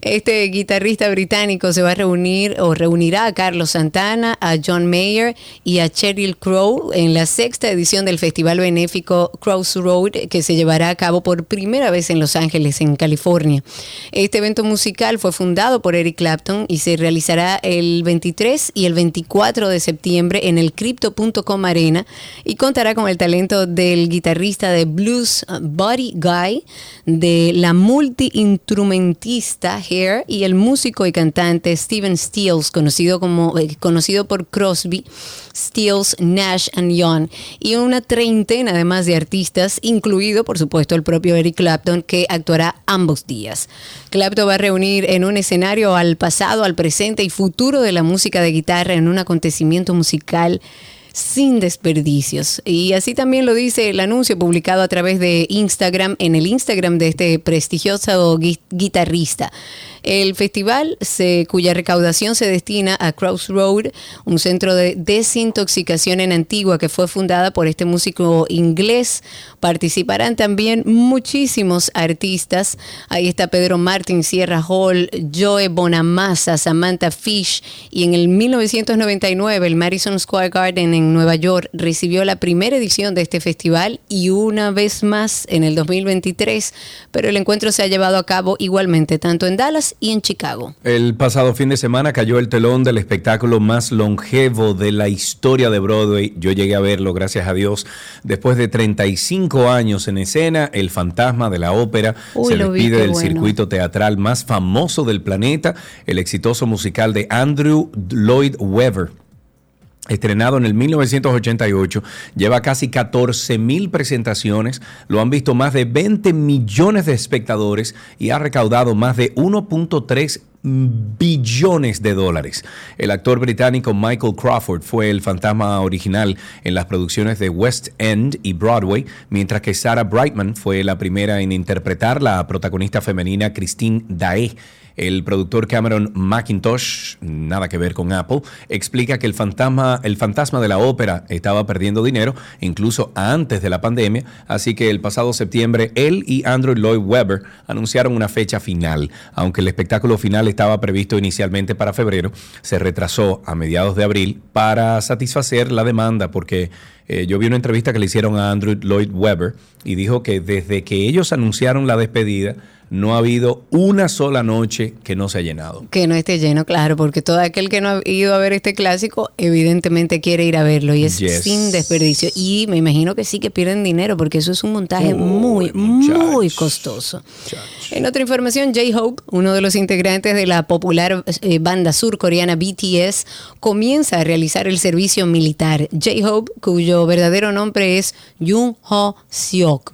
Este guitarrista británico se va a reunir o reunirá a Carlos Santana, a John Mayer y a Cheryl Crow en la sexta edición del festival benéfico Crossroad que se llevará a cabo por primera vez en Los Ángeles, en California. Este evento musical fue fundado por Eric Clapton y se realizará el 23 y el 24 de septiembre en el Crypto.com Arena y contará con el talento del guitarrista de blues uh, Buddy Guy, de la multi-instrumentista Hair y el músico y cantante Steven Stills, conocido, como, eh, conocido por Crosby, Stills, Nash and Young, y una treintena además de artistas, incluido por supuesto el propio Eric Clapton, que actuará ambos días. Clapton va a reunir en un escenario al pasado, al presente y futuro de la música de guitarra en un acontecimiento musical sin desperdicios. Y así también lo dice el anuncio publicado a través de Instagram, en el Instagram de este prestigioso gui- guitarrista. El festival, se- cuya recaudación se destina a Crossroad, un centro de desintoxicación en Antigua que fue fundada por este músico inglés. Participarán también muchísimos artistas. Ahí está Pedro Martin, Sierra Hall, Joe Bonamassa, Samantha Fish. Y en el 1999, el Madison Square Garden en Nueva York recibió la primera edición de este festival y una vez más en el 2023. Pero el encuentro se ha llevado a cabo igualmente tanto en Dallas y en Chicago. El pasado fin de semana cayó el telón del espectáculo más longevo de la historia de Broadway. Yo llegué a verlo, gracias a Dios, después de 35 años en escena. El fantasma de la ópera Uy, se vi, despide qué del bueno. circuito teatral más famoso del planeta, el exitoso musical de Andrew Lloyd Webber. Estrenado en el 1988, lleva casi 14 mil presentaciones, lo han visto más de 20 millones de espectadores y ha recaudado más de 1.3 billones de dólares. El actor británico Michael Crawford fue el fantasma original en las producciones de West End y Broadway, mientras que Sarah Brightman fue la primera en interpretar la protagonista femenina Christine Dae. El productor Cameron McIntosh, nada que ver con Apple, explica que el fantasma, el fantasma de la ópera estaba perdiendo dinero incluso antes de la pandemia, así que el pasado septiembre él y Andrew Lloyd Webber anunciaron una fecha final. Aunque el espectáculo final estaba previsto inicialmente para febrero, se retrasó a mediados de abril para satisfacer la demanda porque eh, yo vi una entrevista que le hicieron a Andrew Lloyd Webber y dijo que desde que ellos anunciaron la despedida, no ha habido una sola noche que no se ha llenado. Que no esté lleno, claro, porque todo aquel que no ha ido a ver este clásico, evidentemente quiere ir a verlo y es Yes. sin desperdicio. Y me imagino que sí que pierden dinero porque eso es un montaje muy, muy costoso. En otra información, J-Hope, uno de los integrantes de la popular eh, banda surcoreana BTS, comienza a realizar el servicio militar. J-Hope, cuyo verdadero nombre es Jung Ho Seok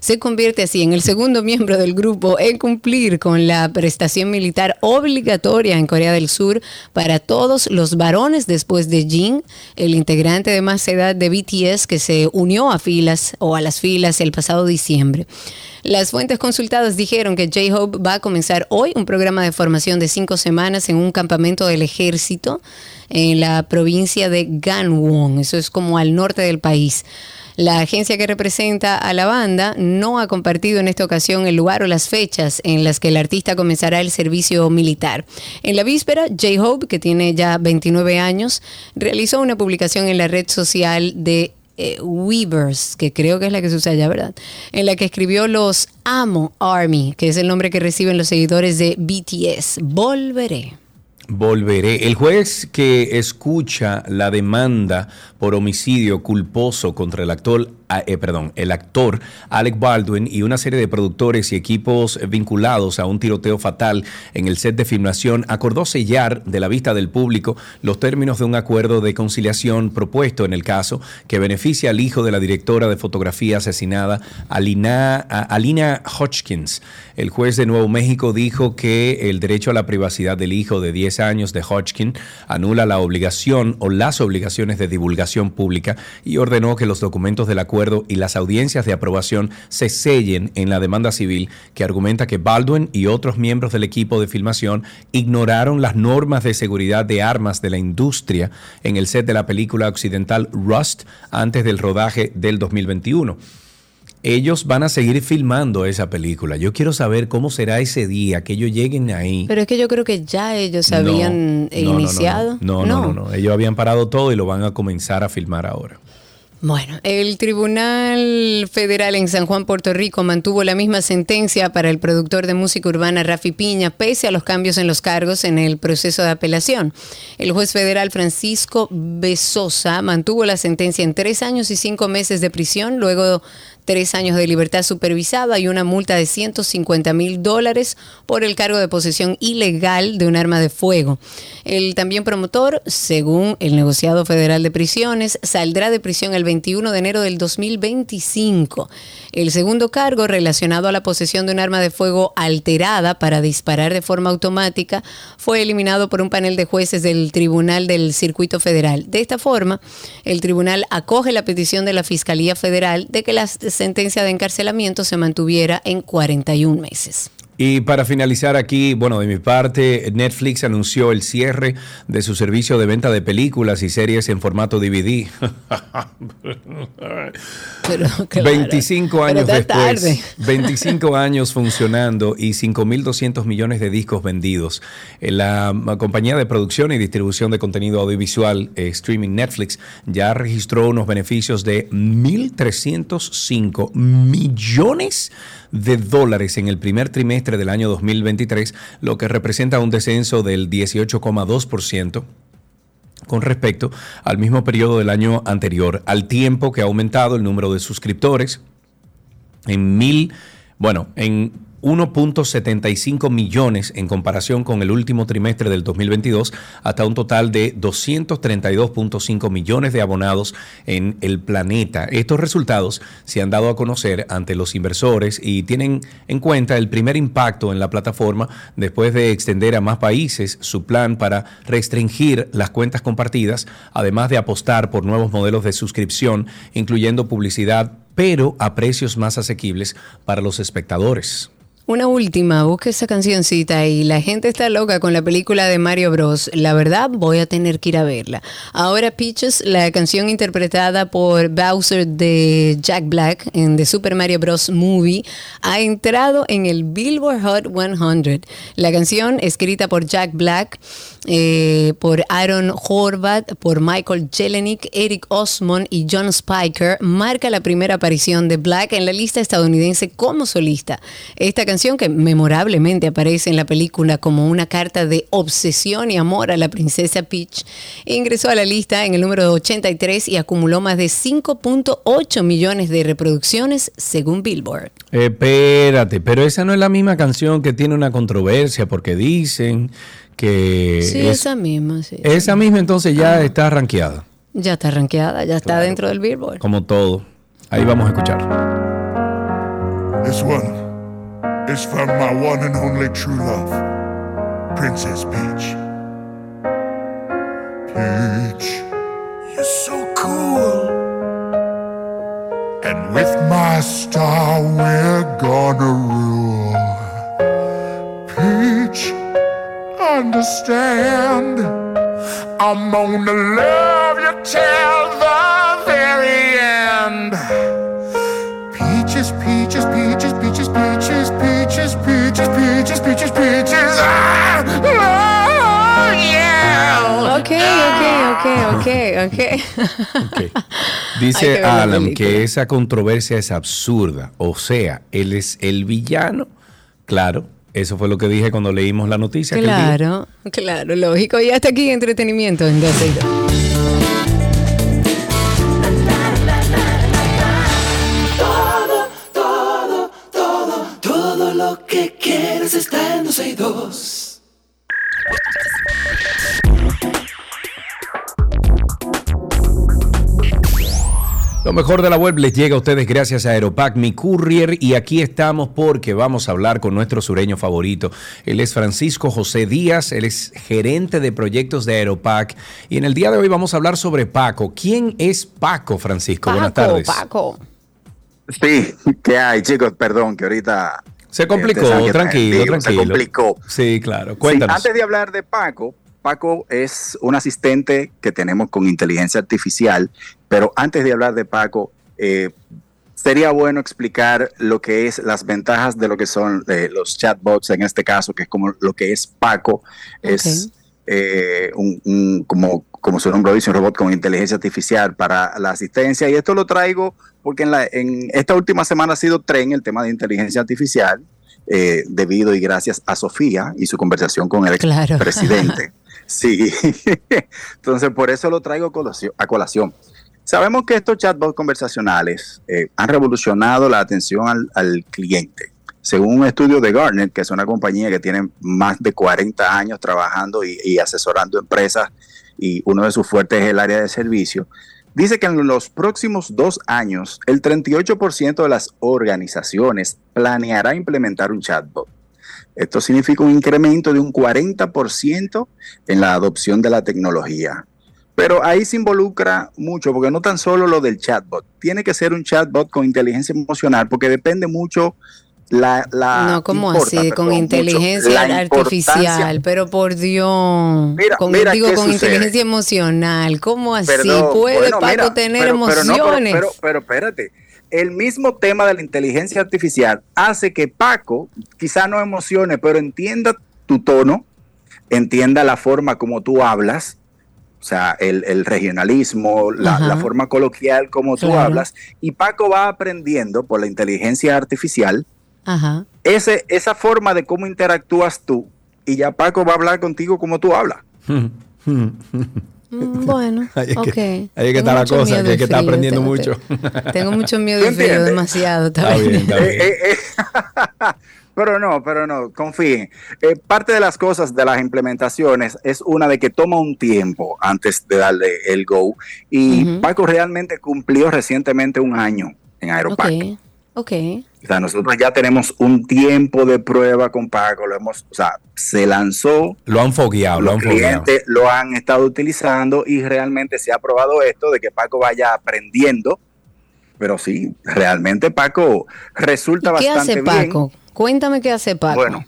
se convierte así en el segundo miembro del grupo en cumplir con la prestación militar obligatoria en Corea del Sur para todos los varones después de Jin, el integrante de más edad de BTS que se unió a filas o a las filas el pasado diciembre. Las fuentes consultadas dijeron que J-Hope va a comenzar hoy un programa de formación de cinco semanas en un campamento del ejército en la provincia de Gangwon, eso es como al norte del país. La agencia que representa a la banda no ha compartido en esta ocasión el lugar o las fechas en las que el artista comenzará el servicio militar. En la víspera, J-Hope, que tiene ya 29 años, realizó una publicación en la red social de eh, Weavers, que creo que es la que se usa allá, ¿verdad? En la que escribió los Amo Army, que es el nombre que reciben los seguidores de BTS. Volveré. Volveré. El juez que escucha la demanda por homicidio culposo contra el actor, eh, perdón, el actor Alec Baldwin y una serie de productores y equipos vinculados a un tiroteo fatal en el set de filmación acordó sellar de la vista del público los términos de un acuerdo de conciliación propuesto en el caso que beneficia al hijo de la directora de fotografía asesinada, Alina, Alina Hodgkins. El juez de Nuevo México dijo que el derecho a la privacidad del hijo de 10 años de Hodgkin anula la obligación o las obligaciones de divulgación pública y ordenó que los documentos del acuerdo acuerdo y las audiencias de aprobación se sellen en la demanda civil que argumenta que Baldwin y otros miembros del equipo de filmación ignoraron las normas de seguridad de armas de la industria en el set de la película occidental Rust antes del rodaje del 2021 ellos van a seguir filmando esa película. Yo quiero saber cómo será ese día, que ellos lleguen ahí. Pero es que yo creo que ya ellos habían no, no, no, iniciado. No no, no, no, Ellos habían parado todo y lo van a comenzar a filmar ahora. Bueno, el Tribunal Federal en San Juan, Puerto Rico, mantuvo la misma sentencia para el productor de música urbana Rafi Piña, pese a los cambios en los cargos en el proceso de apelación. El juez federal Francisco Besosa mantuvo la sentencia en tres años y cinco meses de prisión, luego tres años de libertad supervisada y una multa de 150 mil dólares por el cargo de posesión ilegal de un arma de fuego. El también promotor, según el negociado federal de prisiones, saldrá de prisión el 21 de enero del 2025. El segundo cargo, relacionado a la posesión de un arma de fuego alterada para disparar de forma automática, fue eliminado por un panel de jueces del Tribunal del Circuito Federal. De esta forma, el tribunal acoge la petición de la Fiscalía Federal de que la sentencia de encarcelamiento se mantuviera en 41 meses. Y para finalizar aquí, bueno, de mi parte, Netflix anunció el cierre de su servicio de venta de películas y series en formato DVD. Pero, claro, 25 pero años después, tarde. 25 años funcionando y 5.200 millones de discos vendidos. Eh, La compañía de producción y distribución de contenido audiovisual eh, streaming Netflix ya registró unos beneficios de 1.305 millones de dólares en el primer trimestre del año 2023, lo que representa un descenso del 18,2% con respecto al mismo periodo del año anterior, al tiempo que ha aumentado el número de suscriptores en mil, bueno, en 1.75 millones en comparación con el último trimestre del 2022, hasta un total de 232.5 millones de abonados en el planeta. Estos resultados se han dado a conocer ante los inversores y tienen en cuenta el primer impacto en la plataforma después de extender a más países su plan para restringir las cuentas compartidas, además de apostar por nuevos modelos de suscripción, incluyendo publicidad, pero a precios más asequibles para los espectadores. Una última, busca esa cancioncita y la gente está loca con la película de Mario Bros. La verdad, voy a tener que ir a verla. Ahora Peaches, la canción interpretada por Bowser de Jack Black en The Super Mario Bros. Movie, ha entrado en el Billboard Hot 100. La canción, escrita por Jack Black, eh, por Aaron Horvath, por Michael Jelenic, Eric Osmond y John Spiker, marca la primera aparición de Black en la lista estadounidense como solista. Esta canción que memorablemente aparece en la película como una carta de obsesión y amor a la princesa Peach, ingresó a la lista en el número 83 y acumuló más de 5.8 millones de reproducciones según Billboard. Espérate, pero esa no es la misma canción que tiene una controversia porque dicen que Sí, es- esa misma, sí. esa misma entonces ya está rankeada, Ya está rankeada, ya está dentro del Billboard. como todo. Ahí vamos a escuchar. This one is from my one and only true love, Princess Peach. Peach, you're so cool. And with my star, we're gonna rule. Understand. I'm gonna love you till the very end. Peaches, peaches, peaches, peaches, peaches, peaches, peaches, peaches, peaches, peaches. Ah, oh, yeah. Ok, ok, ok, ok, ok. Ok. Hay que Dice Alan que esa controversia es absurda. O sea, él es el villano. Claro, eso fue lo que dije cuando leímos la noticia. Claro, claro, lógico. Y hasta aquí entretenimiento en 12 y 2. Todo, todo, todo, todo lo que quieres está en 12 y 2. Lo mejor de la web les llega a ustedes gracias a Aeropack, mi courier, y aquí estamos porque vamos a hablar con nuestro sureño favorito. Él es Francisco José Díaz, él es gerente de proyectos de Aeropack, y en el día de hoy vamos a hablar sobre Paco. ¿Quién es Paco, Francisco? Buenas Paco, tardes. Paco. Sí, ¿qué hay, chicos? Perdón, que ahorita... Se complicó, eh, tranquilo, tranquilo. Se complicó. Sí, claro. Sí, Cuéntanos. antes de hablar de Paco, Paco es un asistente que tenemos con inteligencia artificial, pero antes de hablar de Paco, eh, sería bueno explicar lo que es las ventajas de lo que son eh, los chatbots en este caso, que es como lo que es Paco, es eh, un, un- como, como su nombre dice, un robot con inteligencia artificial para la asistencia. Y esto lo traigo porque en, la, en esta última semana ha sido tren el tema de inteligencia artificial, eh, debido y gracias a Sofía y su conversación con el Claro. presidente. Sí, entonces por eso lo traigo a colación. Sabemos que estos chatbots conversacionales eh, han revolucionado la atención al, al cliente. Según un estudio de Gartner, que es una compañía que tiene más de 40 años trabajando y, y asesorando empresas, y uno de sus fuertes es el área de servicio, dice que en los próximos dos años, el 38% de las organizaciones planeará implementar un chatbot. Esto significa un incremento de un 40% en la adopción de la tecnología. Pero ahí se involucra mucho, porque no tan solo lo del chatbot, tiene que ser un chatbot con inteligencia emocional, porque depende mucho la... la no, ¿cómo importa, así? Con inteligencia artificial, pero por Dios. Mira, con, mira digo, con sucede. inteligencia emocional. ¿Cómo así? Perdón, ¿Puede bueno, Paco mira, tener pero- pero no, pero- emociones? pero, pero espérate, el mismo tema de la inteligencia artificial hace que Paco quizá no emocione, pero entienda tu tono, entienda la forma como tú hablas, o sea, el, el regionalismo, la, forma coloquial como tú Claro. hablas, y Paco va aprendiendo por la inteligencia artificial Ajá. ese, esa forma de cómo interactúas tú, y ya Paco va a hablar contigo como tú hablas. Mm, Bueno, Ahí es que- ok. ahí es que está la cosa, que hay que estar frío, aprendiendo tengo- mucho. Tengo mucho miedo ¿Tú y frío, entiendes? demasiado. está Está bien. está bien. Eh, eh, eh, pero no, pero no, confíen. Eh, parte de las cosas de las implementaciones es una de que toma un tiempo antes de darle el go. Y. Paco realmente cumplió recientemente un año en Aeropack. Ok, ok. O sea, nosotros ya tenemos un tiempo de prueba con Paco, lo hemos, o sea, se lanzó, Lo han fogueado, lo los han fogueado. clientes lo han estado utilizando y realmente se ha probado esto de que Paco vaya aprendiendo. Pero sí, realmente Paco resulta ¿Qué bastante hace bien. Paco? Cuéntame qué hace Paco. Bueno,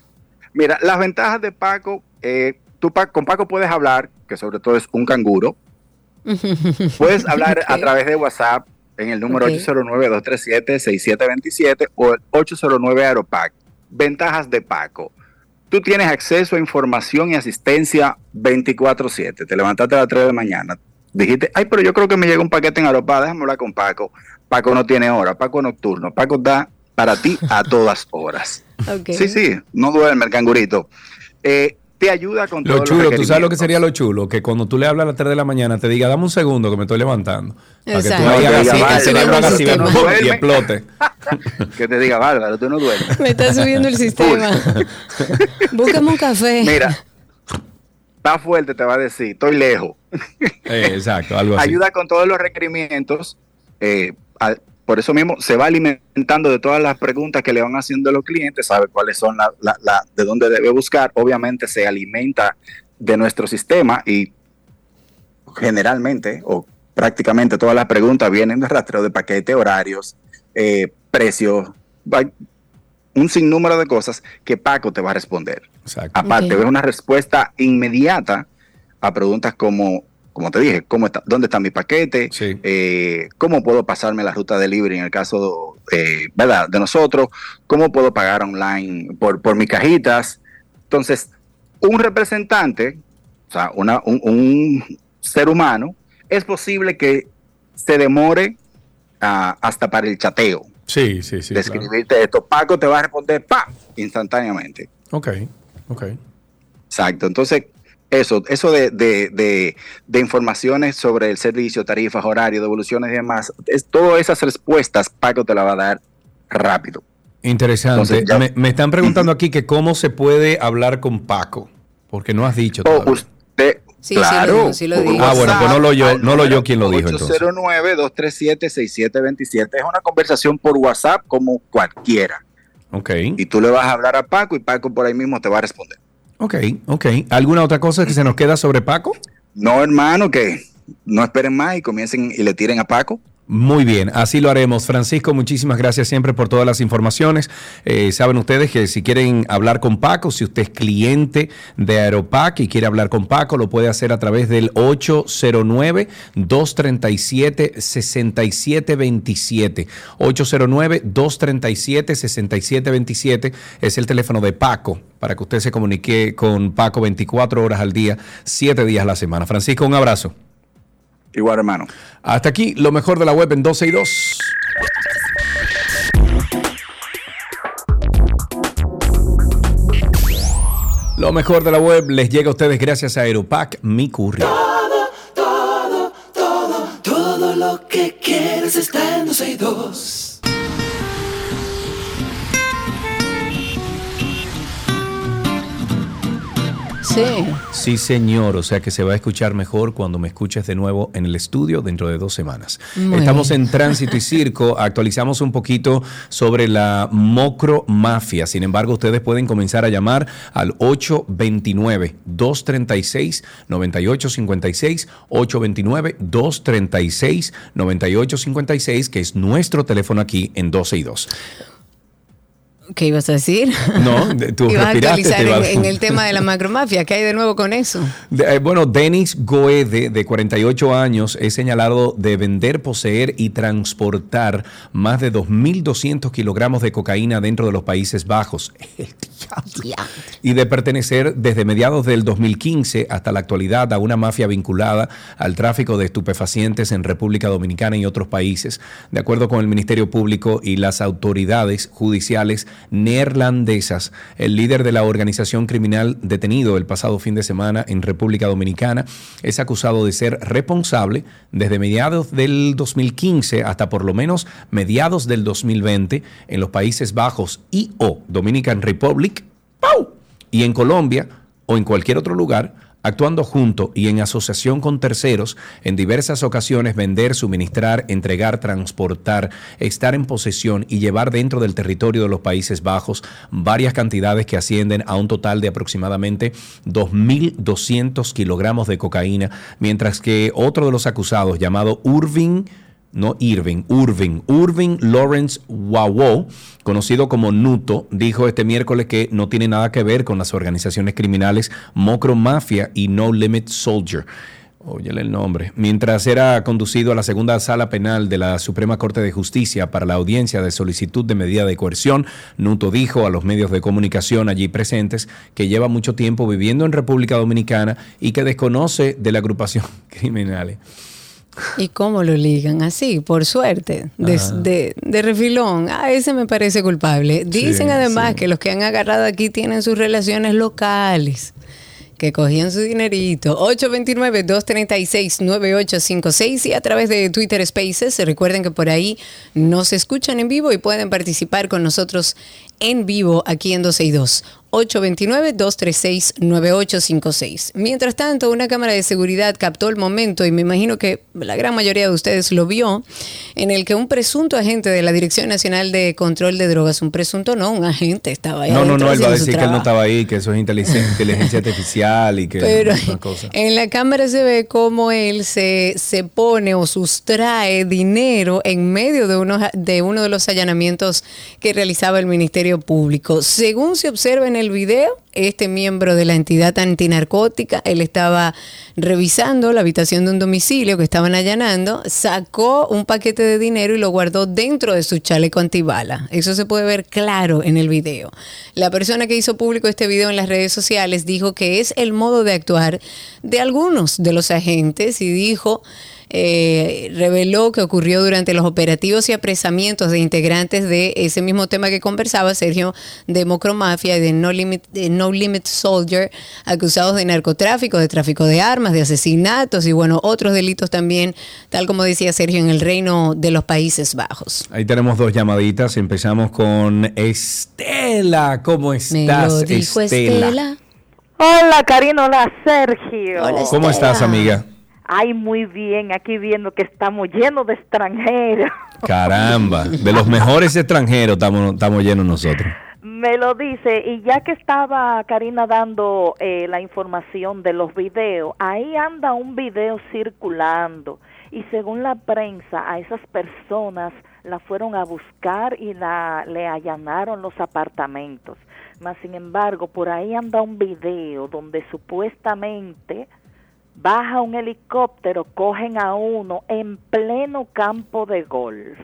mira, las ventajas de Paco, eh, tú con Paco puedes hablar, que sobre todo es un canguro, puedes hablar a través de WhatsApp en el número Ok. 809-237-6727 o el 809 Aeropac. Ventajas de Paco. Tú tienes acceso a información y asistencia 24/7. Te levantaste a las 3 de la mañana. Dijiste, ay, pero yo creo que me llega un paquete en Aeropac, déjame hablar con Paco. Paco no tiene hora, Paco nocturno. Paco da para ti a todas horas. Sí, sí, no duerme el cangurito. Eh, te ayuda con Lo todos chulo, los tú sabes lo que sería lo chulo, que cuando tú le hablas a las 3 de la mañana te diga, dame un segundo que me estoy levantando. Para que tú Exacto. hagas No, así, que diga, el cerebro "Bárbaro, haga así, sistema". ¡pum! y explote. Que te diga, Bárbaro, tú no duermes. Me está subiendo el sistema. Búscame un café. Mira, está fuerte, te va a decir, estoy lejos. Eh, exacto, algo así. Ayuda con todos los requerimientos. eh, a- por eso mismo se va alimentando de todas las preguntas que le van haciendo los clientes, sabe cuáles son la, la- la- de dónde debe buscar. Obviamente se alimenta de nuestro sistema y generalmente o prácticamente todas las preguntas vienen de rastreo de paquete, horarios, eh, precios, un sinnúmero de cosas que Paco te va a responder. Exacto. Aparte, Ok. es una respuesta inmediata a preguntas como, como te dije, ¿cómo está, ¿dónde está mi paquete? Sí. Eh, ¿Cómo puedo pasarme la ruta delivery en el caso eh, ¿verdad? de nosotros? ¿Cómo puedo pagar online por, por mis cajitas? Entonces, un representante, o sea, una- un, un ser humano, es posible que se demore ah, hasta para el chateo Sí, sí, sí. de claro. escribirte esto. Paco te va a responder ¡pa! instantáneamente. Ok, ok. Exacto. Entonces, eso, eso de, de, de, de informaciones sobre el servicio, tarifas, horarios, devoluciones y demás, es, todas esas respuestas Paco te la va a dar rápido. Interesante. Entonces, ya- me, me están preguntando aquí que cómo se puede hablar con Paco, porque no has dicho O todavía. usted, Sí, sí lo claro. digo, sí lo digo. Ah, bueno, pues no lo yo- no lo yo quien lo dijo, entonces. 809-237-6727. Es una conversación por WhatsApp como cualquiera. Ok, Y tú le vas a hablar a Paco y Paco por ahí mismo te va a responder. Ok, ok. ¿Alguna otra cosa que se nos queda sobre Paco? No, hermano, que no esperen más y comiencen y le tiren a Paco. Muy bien, así lo haremos. Francisco, muchísimas gracias siempre por todas las informaciones. Eh, saben ustedes que si quieren hablar con Paco, si usted es cliente de Aeropac y quiere hablar con Paco, lo puede hacer a través del 809-237-6727. 809-237-6727 es el teléfono de Paco para que usted se comunique con Paco 24 horas al día, 7 días a la semana. Francisco, un abrazo. Igual, hermano. Hasta aquí lo mejor de la web en 12 y 2. Lo mejor de la web les llega a ustedes gracias a Aeropac Mi Curry. Todo, todo, todo lo que quieres está en 12 y 2. Sí. Sí, señor. O sea que se va a escuchar mejor cuando me escuches de nuevo en el estudio dentro de dos semanas. Muy Estamos bien. en Tránsito y Circo. Actualizamos un poquito sobre la mocro mafia. Sin embargo, ustedes pueden comenzar a llamar al 829-236-9856. 829-236-9856, que es nuestro teléfono aquí en 12 y 2. ¿Qué ibas a decir? No, tú Ibas a actualizar en, en el tema de la macromafia. ¿Qué hay de nuevo con eso? De- eh, bueno, Denis Goede, de 48 años, es señalado de vender, poseer y transportar más de 2.200 kilogramos de cocaína dentro de los Países Bajos. Y de pertenecer desde mediados del 2015 hasta la actualidad a una mafia vinculada al tráfico de estupefacientes en República Dominicana y otros países. De acuerdo con el Ministerio Público y las autoridades judiciales neerlandesas, el líder de la organización criminal detenido el pasado fin de semana en República Dominicana es acusado de ser responsable desde mediados del 2015 hasta por lo menos mediados del 2020 en los Países Bajos y o Dominican Republic y en Colombia o en cualquier otro lugar actuando junto y en asociación con terceros, en diversas ocasiones vender, suministrar, entregar, transportar, estar en posesión y llevar dentro del territorio de los Países Bajos varias cantidades que ascienden a un total de aproximadamente 2.200 kilogramos de cocaína, mientras que otro de los acusados, llamado Urvin, no Irving, Urvin, Urvin Lawrence Wawo, conocido como Nuto, dijo este miércoles que no tiene nada que ver con las organizaciones criminales Mocro Mafia y No Limit Soldier. Óyele el nombre. Mientras era conducido a la segunda sala penal de la Suprema Corte de Justicia para la audiencia de solicitud de medida de coerción, Nuto dijo a los medios de comunicación allí presentes que lleva mucho tiempo viviendo en República Dominicana y que desconoce de la agrupación criminal. ¿Y cómo lo ligan? Así, por suerte, de, de- de refilón. Ah, ese me parece culpable. Dicen Sí, además sí. que los que han agarrado aquí tienen sus relaciones locales, que cogían su dinerito. 829-236-9856 y a través de Twitter Spaces. Recuerden que por ahí nos escuchan en vivo y pueden participar con nosotros en vivo aquí en 12 y 2. 829-236-9856. Mientras tanto, una cámara de seguridad captó el momento, y me imagino que la gran mayoría de ustedes lo vio, en el que un presunto agente de la Dirección Nacional de Control de Drogas, un presunto no, un agente estaba ahí. No, no, no, él va a decir que él no estaba ahí, que eso es inteligencia, inteligencia artificial y que Pero es una cosa. en la cámara se ve cómo él se, se pone o sustrae dinero en medio de uno, de uno de los allanamientos que realizaba el Ministerio Público. Según se observa en el video, este miembro de la entidad antinarcótica, él estaba revisando la habitación de un domicilio que estaban allanando, sacó un paquete de dinero y lo guardó dentro de su chaleco antibala. Eso se puede ver claro en el video. La persona que hizo público este video en las redes sociales dijo que es el modo de actuar de algunos de los agentes y dijo eh, reveló que ocurrió durante los operativos y apresamientos de integrantes de ese mismo tema que conversaba Sergio de Mocromafia y de No Limit, de no Limit Soldier, acusados de narcotráfico, de tráfico de armas, de asesinatos y bueno, otros delitos también, tal como decía Sergio, en el reino de los Países Bajos. Ahí tenemos dos llamaditas. Empezamos con Estela. ¿Cómo Me estás, lo dijo Estela? Estela. Hola, Karina, hola, Sergio. ¿Cómo estás, amiga? Ay, muy bien, aquí viendo que estamos llenos de extranjeros. Caramba, de los mejores extranjeros estamos, estamos llenos nosotros. Me lo dice, y ya que estaba Karina dando eh, la información de los videos, ahí anda un video circulando y según la prensa a esas personas la fueron a buscar y la, le allanaron los apartamentos. Mas, sin embargo, por ahí anda un video donde supuestamente baja un helicóptero, cogen a uno en pleno campo de golf.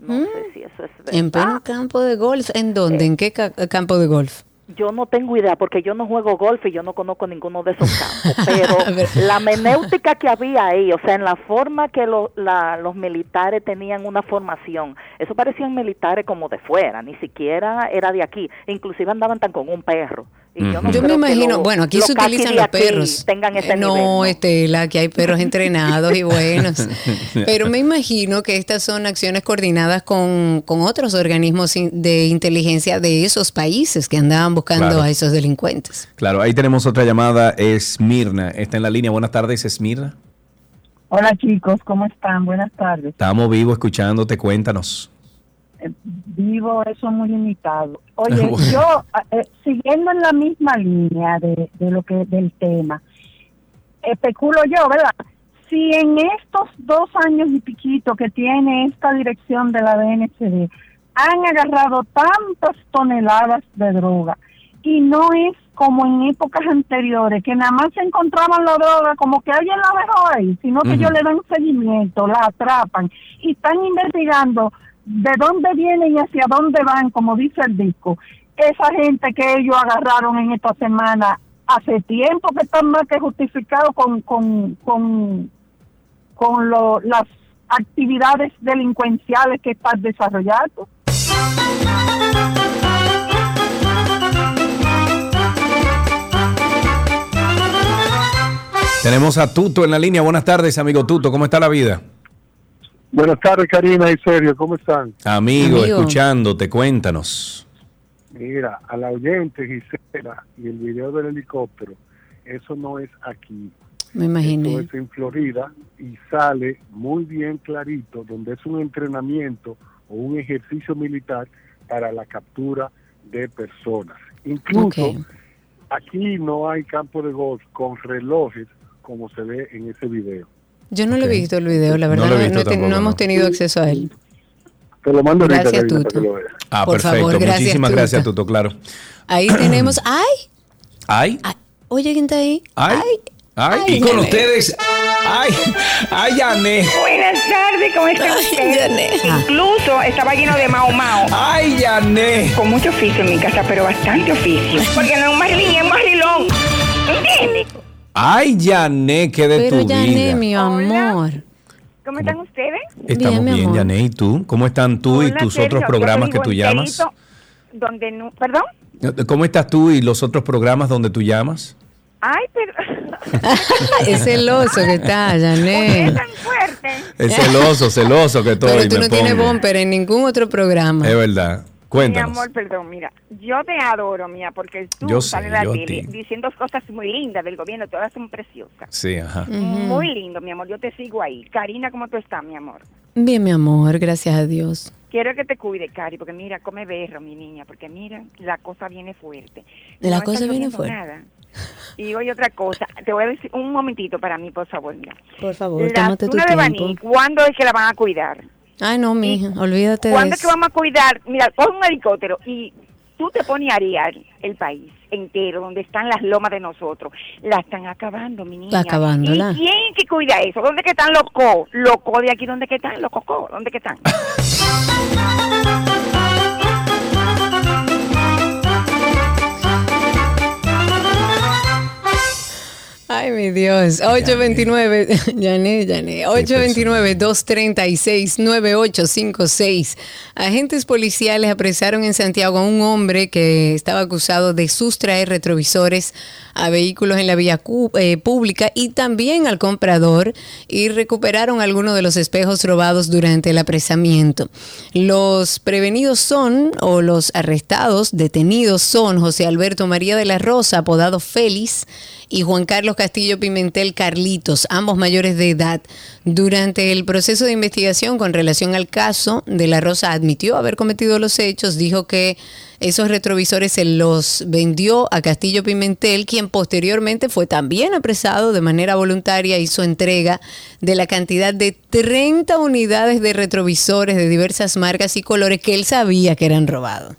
No sé si eso es verdad. Mm. En pleno campo de golf. ¿En dónde? ¿En qué ca- campo de golf? Yo no tengo idea porque yo no juego golf y yo no conozco ninguno de esos campos, pero la menéutica que había ahí, o sea, en la forma que lo- la- los militares tenían una formación, eso parecían militares como de fuera, ni siquiera era de aquí, inclusive andaban tan con un perro. Y yo no Yo me imagino, bueno, aquí se utilizan los aquí perros. Tengan ese Eh, no, nivel, ¿no? Estela, que hay perros entrenados y buenos. Pero me imagino que estas son acciones coordinadas con, con otros organismos de inteligencia de esos países que andaban buscando Claro. a esos delincuentes. Claro, ahí tenemos otra llamada, es Mirna. Está en la línea. Buenas tardes, es Mirna. Hola chicos, ¿cómo están? Buenas tardes. Estamos vivos escuchándote, cuéntanos. Eh, Vivo eso muy limitado. Oye, Bueno. yo eh, siguiendo en la misma línea de, de lo que del tema, especulo yo, ¿verdad? Si en estos dos años y piquito que tiene esta dirección de la DNCD han agarrado tantas toneladas de droga y no es como en épocas anteriores que nada más se encontraban la droga como que alguien la dejó ahí, sino que Ujú. ellos le dan seguimiento, la atrapan y están investigando de dónde vienen y hacia dónde van, como dice el disco. Esa gente que ellos agarraron en esta semana hace tiempo que están más que justificados con, con, con, con lo- las actividades delincuenciales que están desarrollando. Tenemos a Tuto en la línea. Buenas tardes, amigo Tuto. ¿Cómo está la vida? Buenas tardes, Karina y Sergio, ¿cómo están? Amigo, Amigo. escuchándote, cuéntanos. Mira, a la oyente Gisela y el video del helicóptero, eso no es aquí, Me eso imaginé. es en Florida y sale muy bien clarito donde es un entrenamiento o un ejercicio militar para la captura de personas. Incluso aquí no hay campo de golf con relojes como se ve en ese video. Yo no lo he visto el video, la verdad, no, hemos no. tenido acceso a él. Te lo mando ahorita, Gracias, para Tuto. que lo veas. Ah, Por perfecto. favor, gracias, Muchísimas Tuto. gracias, Tuto, claro. Ahí tenemos. ¡Ay! Ay, Oye, ¿quién está ahí? ay, ay. Ay, y con ustedes, ay, ay, Yané. Buenas tardes, ¿cómo están ustedes? Incluso estaba lleno de mao mao. ¡Ay, Yané! Con mucho oficio en mi casa, pero bastante oficio. Porque no es un marilín, es un marilón. ¿Entiendes? Ay, Yané, qué de Pero tu Yané, vida. mi amor. ¿Cómo están ustedes? Estamos Bien, bien. Yané. ¿Y tú? ¿Cómo están tú y tus Sergio, otros programas que tú llamas? Donde no, ¿Perdón? ¿Cómo estás tú y los otros programas donde tú llamas? Ay, pero... Es celoso que está, Janet. fuerte. Es celoso, celoso que todo. Pero tú no tienes bumper en ningún otro programa. Es verdad. Mi amor, perdón, mira, yo te adoro, mía, porque tú Yo sé, sales en la yo a tele ti. diciendo cosas muy lindas del gobierno, todas son preciosas. Sí, ajá. Muy lindo, mi amor, yo te sigo ahí. Karina, ¿cómo tú estás, mi amor? Bien, mi amor, gracias a Dios. Quiero que te cuide, Cari, porque mira, come berro, mi niña, porque mira, la cosa viene fuerte. La No cosa viene fuerte. nada. Y oye otra cosa, te voy a decir un momentito para mí, por favor, mira. Por favor, La tómate tu de Baní, tiempo. ¿cuándo es que la van a cuidar? Ay, no, mija, olvídate de ¿Cuándo es que eso. vamos a cuidar? Mira, coge un helicóptero y tú te pones a arear el país entero, donde están las lomas de nosotros. La están acabando, mi niña. Acabándola. ¿Y quién que cuida eso? ¿Dónde que están los co? Los co de aquí, ¿dónde que están? Los cocos, ¿dónde que están? Ay, mi Dios. 829, Yané, Yané. 829-236-9856. Agentes policiales apresaron en Santiago a un hombre que estaba acusado de sustraer retrovisores a vehículos en la vía eh, pública y también al comprador y recuperaron algunos de los espejos robados durante el apresamiento. Los prevenidos son, o los arrestados, detenidos son José Alberto María de la Rosa, apodado Félix, y Juan Carlos Castillo Pimentel Carlitos, ambos mayores de edad. Durante el proceso de investigación con relación al caso, De la Rosa admitió haber cometido los hechos, dijo que esos retrovisores se los vendió a Castillo Pimentel, quien posteriormente fue también apresado de manera voluntaria, hizo entrega de la cantidad de 30 unidades de retrovisores de diversas marcas y colores que él sabía que eran robados.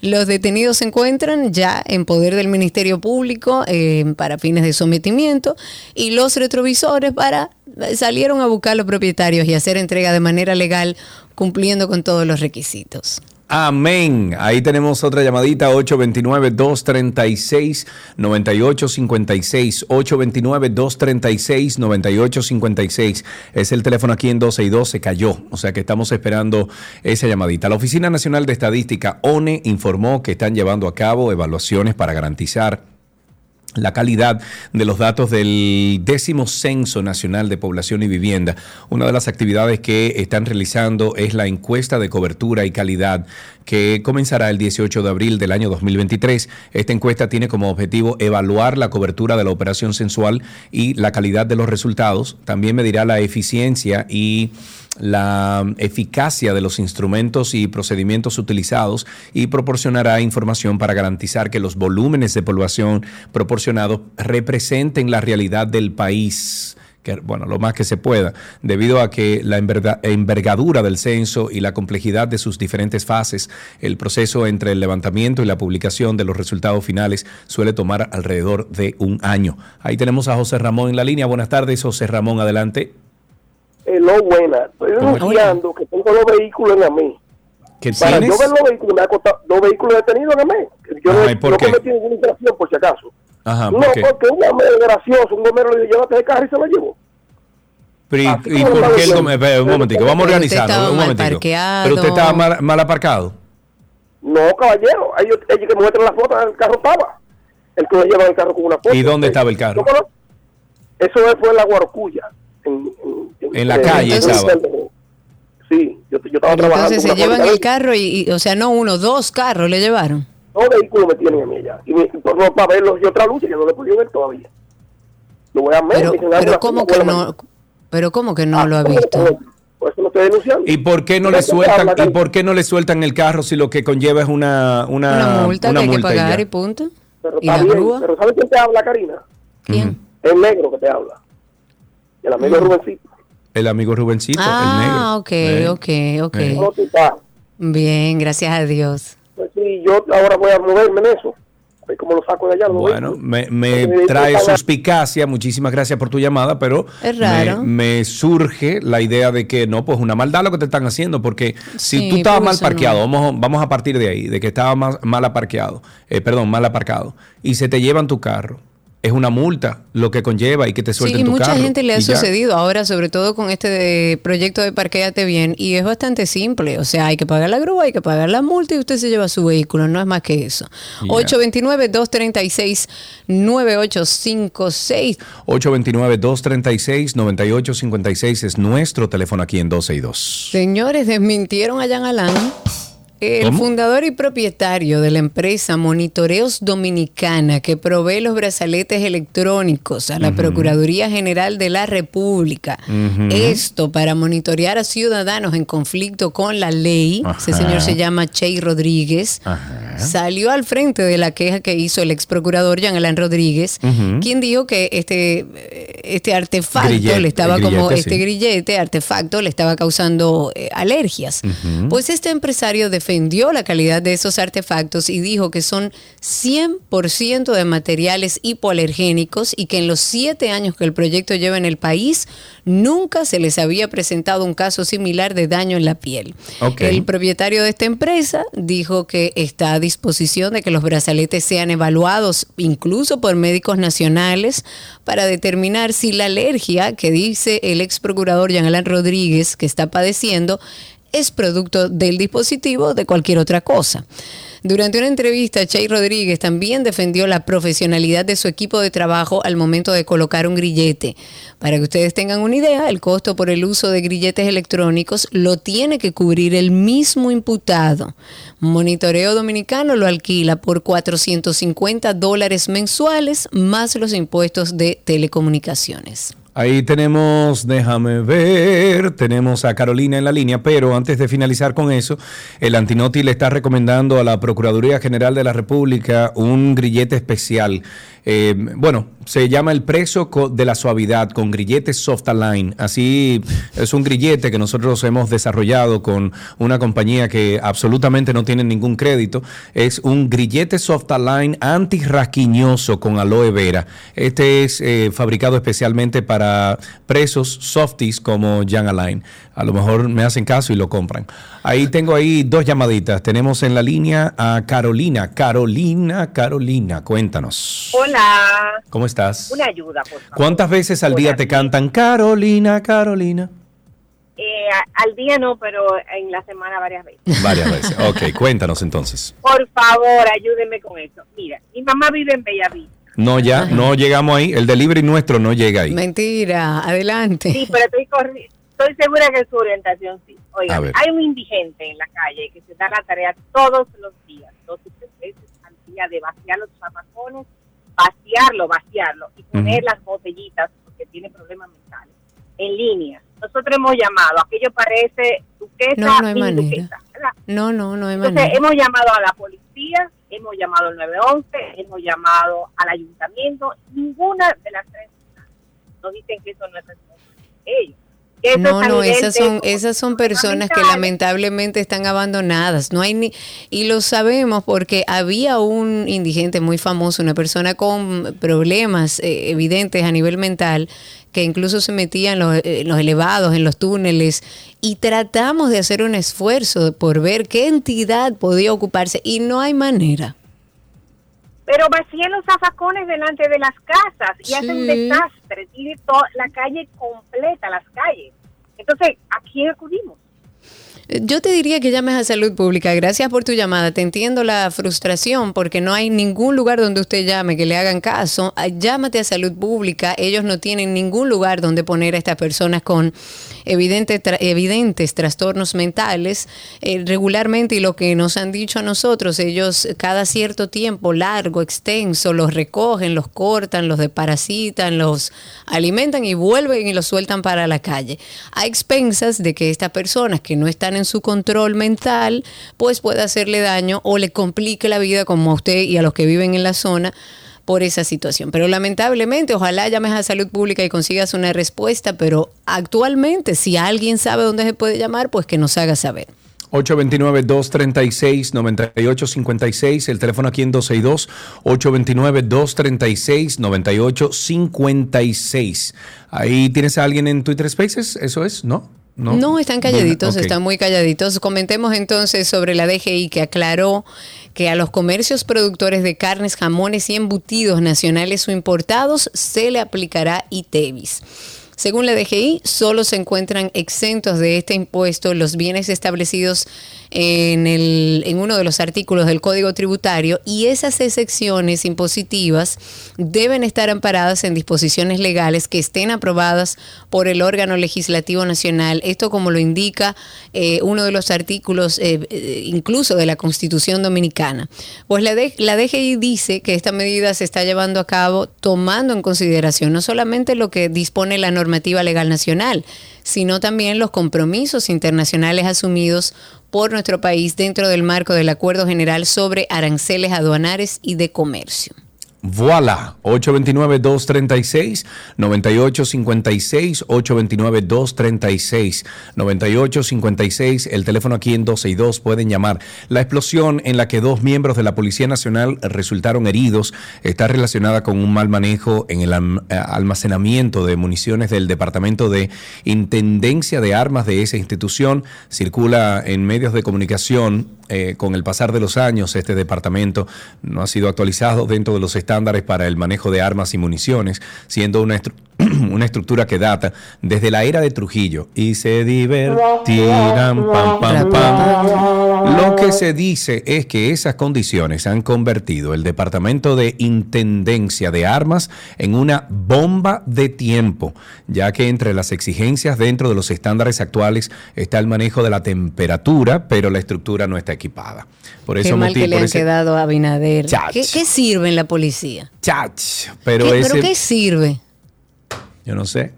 Los detenidos se encuentran ya en poder del Ministerio Público eh, para fines de sometimiento y los retrovisores para salieron a buscar los propietarios y hacer entrega de manera legal cumpliendo con todos los requisitos. Amén. Ahí tenemos otra llamadita, 829-236-9856. 829-236-9856. Es el teléfono aquí en 12 y 2, se cayó. O sea que estamos esperando esa llamadita. La Oficina Nacional de Estadística, ONE, informó que están llevando a cabo evaluaciones para garantizar la calidad de los datos del décimo Censo Nacional de Población y Vivienda. Una de las actividades que están realizando es la encuesta de cobertura y calidad que comenzará el 18 de abril del año 2023. Esta encuesta tiene como objetivo evaluar la cobertura de la operación sensual y la calidad de los resultados. También medirá la eficiencia y la eficacia de los instrumentos y procedimientos utilizados y proporcionará información para garantizar que los volúmenes de población proporcionados representen la realidad del país. Que, bueno, lo más que se pueda, debido a que la enverga- envergadura del censo y la complejidad de sus diferentes fases, el proceso entre el levantamiento y la publicación de los resultados finales suele tomar alrededor de un año. Ahí tenemos a José Ramón en la línea. Buenas tardes, José Ramón, adelante. No buena. Estoy denunciando que tengo dos vehículos en AME. ¿Qué Para tienes? yo ver los vehículos, me ha costado dos vehículos detenidos en. Yo Ajá, no, ¿y por no qué? cometí ninguna infracción, por si acaso. Ajá, no, ¿por qué? porque un AME gracioso, un gomero le dijo, llévate el carro y se lo llevó. Pero, ¿y- Así ¿Y como por qué el espera, un momentico, vamos a Pero usted organizarnos. estaba Un mal momentico. Pero usted estaba mal, mal aparcado. No, caballero, ellos, ellos que muestran la foto, el carro estaba. El que lleva el carro con una foto. ¿Y dónde estaba el carro? Eso fue en la Guarocuya. En, en- En la eh, calle en- estaba. Sí, yo, yo estaba Pero trabajando. entonces se llevan el carro y, y- o sea, no uno, dos carros le llevaron. Dos vehículos me tienen a mí. Y, mi- por no para verlos y otra lucha, yo no le he podido ver todavía. Lo voy a ver. Pero, "Ah, pero ¿cómo que no? mano". Pero ¿cómo que no Ah, lo ha ¿cómo visto? que? Por eso lo estoy denunciando. ¿Y por qué no le sueltan habla y por qué no le sueltan el carro si lo que conlleva es una una, Una multa una que hay que multa pagar y punto. Pero ¿Y la bien, grúa? pero ¿sabes quién te habla, Karina? ¿Quién? El negro que te habla. El amigo Mm. Rubencito. El amigo Rubencito, el Ah, ok, negro. Eh. ok, ok. Eh. ¿Cómo tú estás? Bien, gracias a Dios. Sí, yo ahora voy a moverme en eso. A ver cómo lo saco de allá. Bueno, me, me Eh, trae estaba- suspicacia, muchísimas gracias por tu llamada, pero Es me, raro. me surge la idea de que no, pues una maldad lo que te están haciendo, porque si Sí, tú estabas mal no. parqueado, vamos, vamos a partir de ahí, de que estabas mal, mal aparqueado, eh, perdón, mal aparcado, y se te llevan tu carro, es una multa lo que conlleva y que te suelten Sí, tu mucha carro. gente le ha y ya. sucedido ahora, sobre todo con este de- proyecto de Parquéate Bien, y es bastante simple. O sea, hay que pagar la grúa, hay que pagar la multa y usted se lleva su vehículo, no es más que eso. Ya. 829-236-9856. 829-236-9856 es nuestro teléfono aquí en 12 y 2. Señores, desmintieron a Jan Alain. El ¿Cómo? fundador y propietario de la empresa Monitoreos Dominicana, que provee los brazaletes electrónicos a la Procuraduría General de la República, esto para monitorear a ciudadanos en conflicto con la ley, ese Ajá. señor se llama Chey Rodríguez, salió al frente de la queja que hizo el ex procurador Jean Alain Rodríguez, quien dijo que este, este artefacto Grillete, le estaba como este sí. grillete, artefacto, le estaba causando eh, alergias. Pues este empresario defendió la calidad de esos artefactos y dijo que son 100% de materiales hipoalergénicos y que en los siete años que el proyecto lleva en el país nunca se les había presentado un caso similar de daño en la piel. El propietario de esta empresa dijo que está disposición de que los brazaletes sean evaluados incluso por médicos nacionales para determinar si la alergia que dice el ex procurador Jean Alain Rodríguez que está padeciendo es producto del dispositivo o de cualquier otra cosa. Durante una entrevista, Chay Rodríguez también defendió la profesionalidad de su equipo de trabajo al momento de colocar un grillete. Para que ustedes tengan una idea, el costo por el uso de grilletes electrónicos lo tiene que cubrir el mismo imputado. Monitoreo Dominicano lo alquila por 450 dólares mensuales más los impuestos de telecomunicaciones. Ahí tenemos, déjame ver, tenemos a Carolina en la línea, pero antes de finalizar con eso, el Antinoti le está recomendando a la Procuraduría General de la República un grillete especial. Eh, bueno, se llama el preso de la suavidad con grillete Soft Align. Así es un grillete que nosotros hemos desarrollado con una compañía que absolutamente no tiene ningún crédito. Es un grillete Soft Align antirrasquiñoso con aloe vera. Este es eh, fabricado especialmente para presos softies como Jan Align. A lo mejor me hacen caso y lo compran. Ahí tengo ahí dos llamaditas. Tenemos en la línea a Carolina. Carolina, Carolina, cuéntanos. Hola. ¿Cómo estás? Una ayuda, por favor. ¿Cuántas veces al día te cantan Carolina, Carolina? Eh, al día no, pero en la semana varias veces. Varias veces. Ok, cuéntanos entonces. Por favor, ayúdenme con eso. Mira, mi mamá vive en Bellavista. No, ya, no llegamos ahí. El delivery nuestro no llega ahí. Mentira, adelante. Sí, pero estoy, segura que su orientación sí. A Oiga, ver. hay un indigente en la calle que se da la tarea todos los días, dos o tres veces al día, de vaciar los zapacones, vaciarlo, vaciarlo y poner las botellitas, porque tiene problemas mentales, en línea. Nosotros hemos llamado, aquello parece duquesa, No, no hay manera. duquesa, ¿verdad? No, no, no hay Entonces manera. hemos llamado a la policía, hemos llamado al 911, hemos llamado al ayuntamiento, ninguna de las tres nos dicen que eso no es ellos. Eso No, no, esas son, esas son personas que lamentablemente están abandonadas. No hay ni, y lo sabemos porque había un indigente muy famoso, una persona con problemas eh, evidentes a nivel mental, que incluso se metía en los, eh, en los elevados, en los túneles, y tratamos de hacer un esfuerzo por ver qué entidad podía ocuparse, y no hay manera. Pero vacían los zafacones delante de las casas y hacen un Sí. desastre, tiene toda la calle completa, las calles. Entonces, ¿a quién acudimos? Yo te diría que llames a salud pública. Gracias por tu llamada. Te entiendo la frustración porque no hay ningún lugar donde usted llame que le hagan caso. Ah, Llámate a salud pública. Ellos no tienen ningún lugar donde poner a estas personas con evidentes trastornos mentales. Eh, regularmente, y lo que nos han dicho a nosotros, ellos cada cierto tiempo largo, extenso, los recogen, los cortan, los deparasitan, los alimentan y vuelven y los sueltan para la calle. A expensas de que estas personas que no están en su control mental, pues pueda hacerle daño o le complique la vida como a usted y a los que viven en la zona por esa situación. Pero lamentablemente, ojalá llames a salud pública y consigas una respuesta, pero actualmente si alguien sabe dónde se puede llamar, pues que nos haga saber. 829-236-9856, el teléfono aquí en 262, 829-236-9856. Ahí tienes a alguien en Twitter Spaces, ¿eso es? ¿No? No, están calladitos, están muy calladitos. Comentemos entonces sobre la DGI que aclaró que a los comercios productores de carnes, jamones y embutidos nacionales o importados se le aplicará ITEVIS. Según la DGI, solo se encuentran exentos de este impuesto los bienes establecidos en, uno de los artículos del Código Tributario y esas excepciones impositivas deben estar amparadas en disposiciones legales que estén aprobadas por el órgano legislativo nacional. Esto como lo indica eh, uno de los artículos eh, eh, incluso de la Constitución Dominicana. Pues la, D- la DGI dice que esta medida se está llevando a cabo tomando en consideración no solamente lo que dispone la normativa legal nacional, sino también los compromisos internacionales asumidos por nuestro país dentro del marco del Acuerdo General sobre Aranceles Aduanares y de Comercio. Voilà, 829-236-9856, 829-236-9856, el teléfono aquí en 12 y 2 pueden llamar. La explosión en la que dos miembros de la Policía Nacional resultaron heridos está relacionada con un mal manejo en el eh, almacenamiento de municiones del Departamento de Intendencia de Armas de esa institución. Circula en medios de comunicación eh, con el pasar de los años, este departamento no ha sido actualizado dentro de los estándares para el manejo de armas y municiones, siendo una, estru- una estructura que data desde la era de Trujillo. Y se divertirán, pam, pam, pam. Lo que se dice es que esas condiciones han convertido el Departamento de Intendencia de Armas en una bomba de tiempo, ya que entre las exigencias dentro de los estándares actuales está el manejo de la temperatura, pero la estructura no está equipada. Por Qué eso mal motivo- que le han ese- quedado a Abinader. Chach. ¿Qué, qué sirve en la policía? Chach, pero ¿Qué, ese- ¿Pero qué sirve? Yo no sé.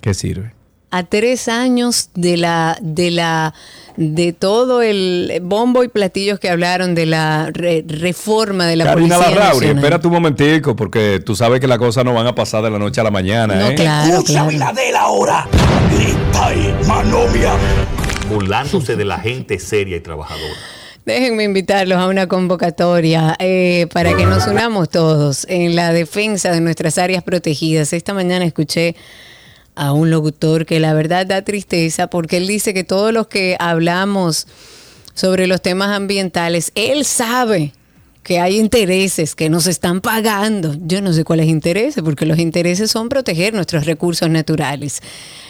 ¿Qué sirve? A tres años de la, de la, de todo el bombo y platillos que hablaron de la re- reforma de la Karina policía Larrauri, espérate un momentico, porque tú sabes que las cosas no van a pasar de la noche a la mañana. No, ¿eh? claro, claro. ahora. Grita y manomia. burlándose de la gente seria y trabajadora. Déjenme invitarlos a una convocatoria eh, para que nos unamos todos en la defensa de nuestras áreas protegidas. Esta mañana escuché a un locutor que la verdad da tristeza porque él dice que todos los que hablamos sobre los temas ambientales, él sabe que hay intereses que nos están pagando. Yo no sé cuáles intereses, porque los intereses son proteger nuestros recursos naturales.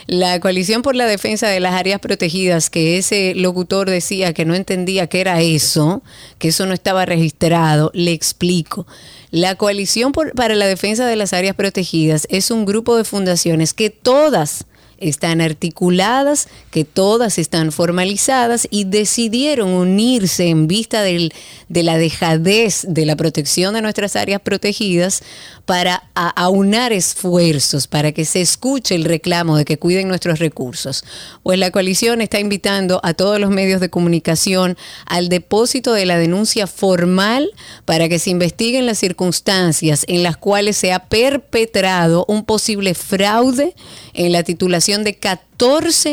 La coalición por la defensa de las áreas protegidas, que ese locutor decía que no entendía qué era eso, que eso no estaba registrado, le explico. La coalición por- para la defensa de las áreas protegidas es un grupo de fundaciones que todas están articuladas, que todas están formalizadas y decidieron unirse en vista del- de la dejadez de la protección de nuestras áreas protegidas para aunar esfuerzos, para que se escuche el reclamo de que cuiden nuestros recursos. Pues la coalición está invitando a todos los medios de comunicación al depósito de la denuncia formal para que se investiguen las circunstancias en las cuales se ha perpetrado un posible fraude en la titulación de 14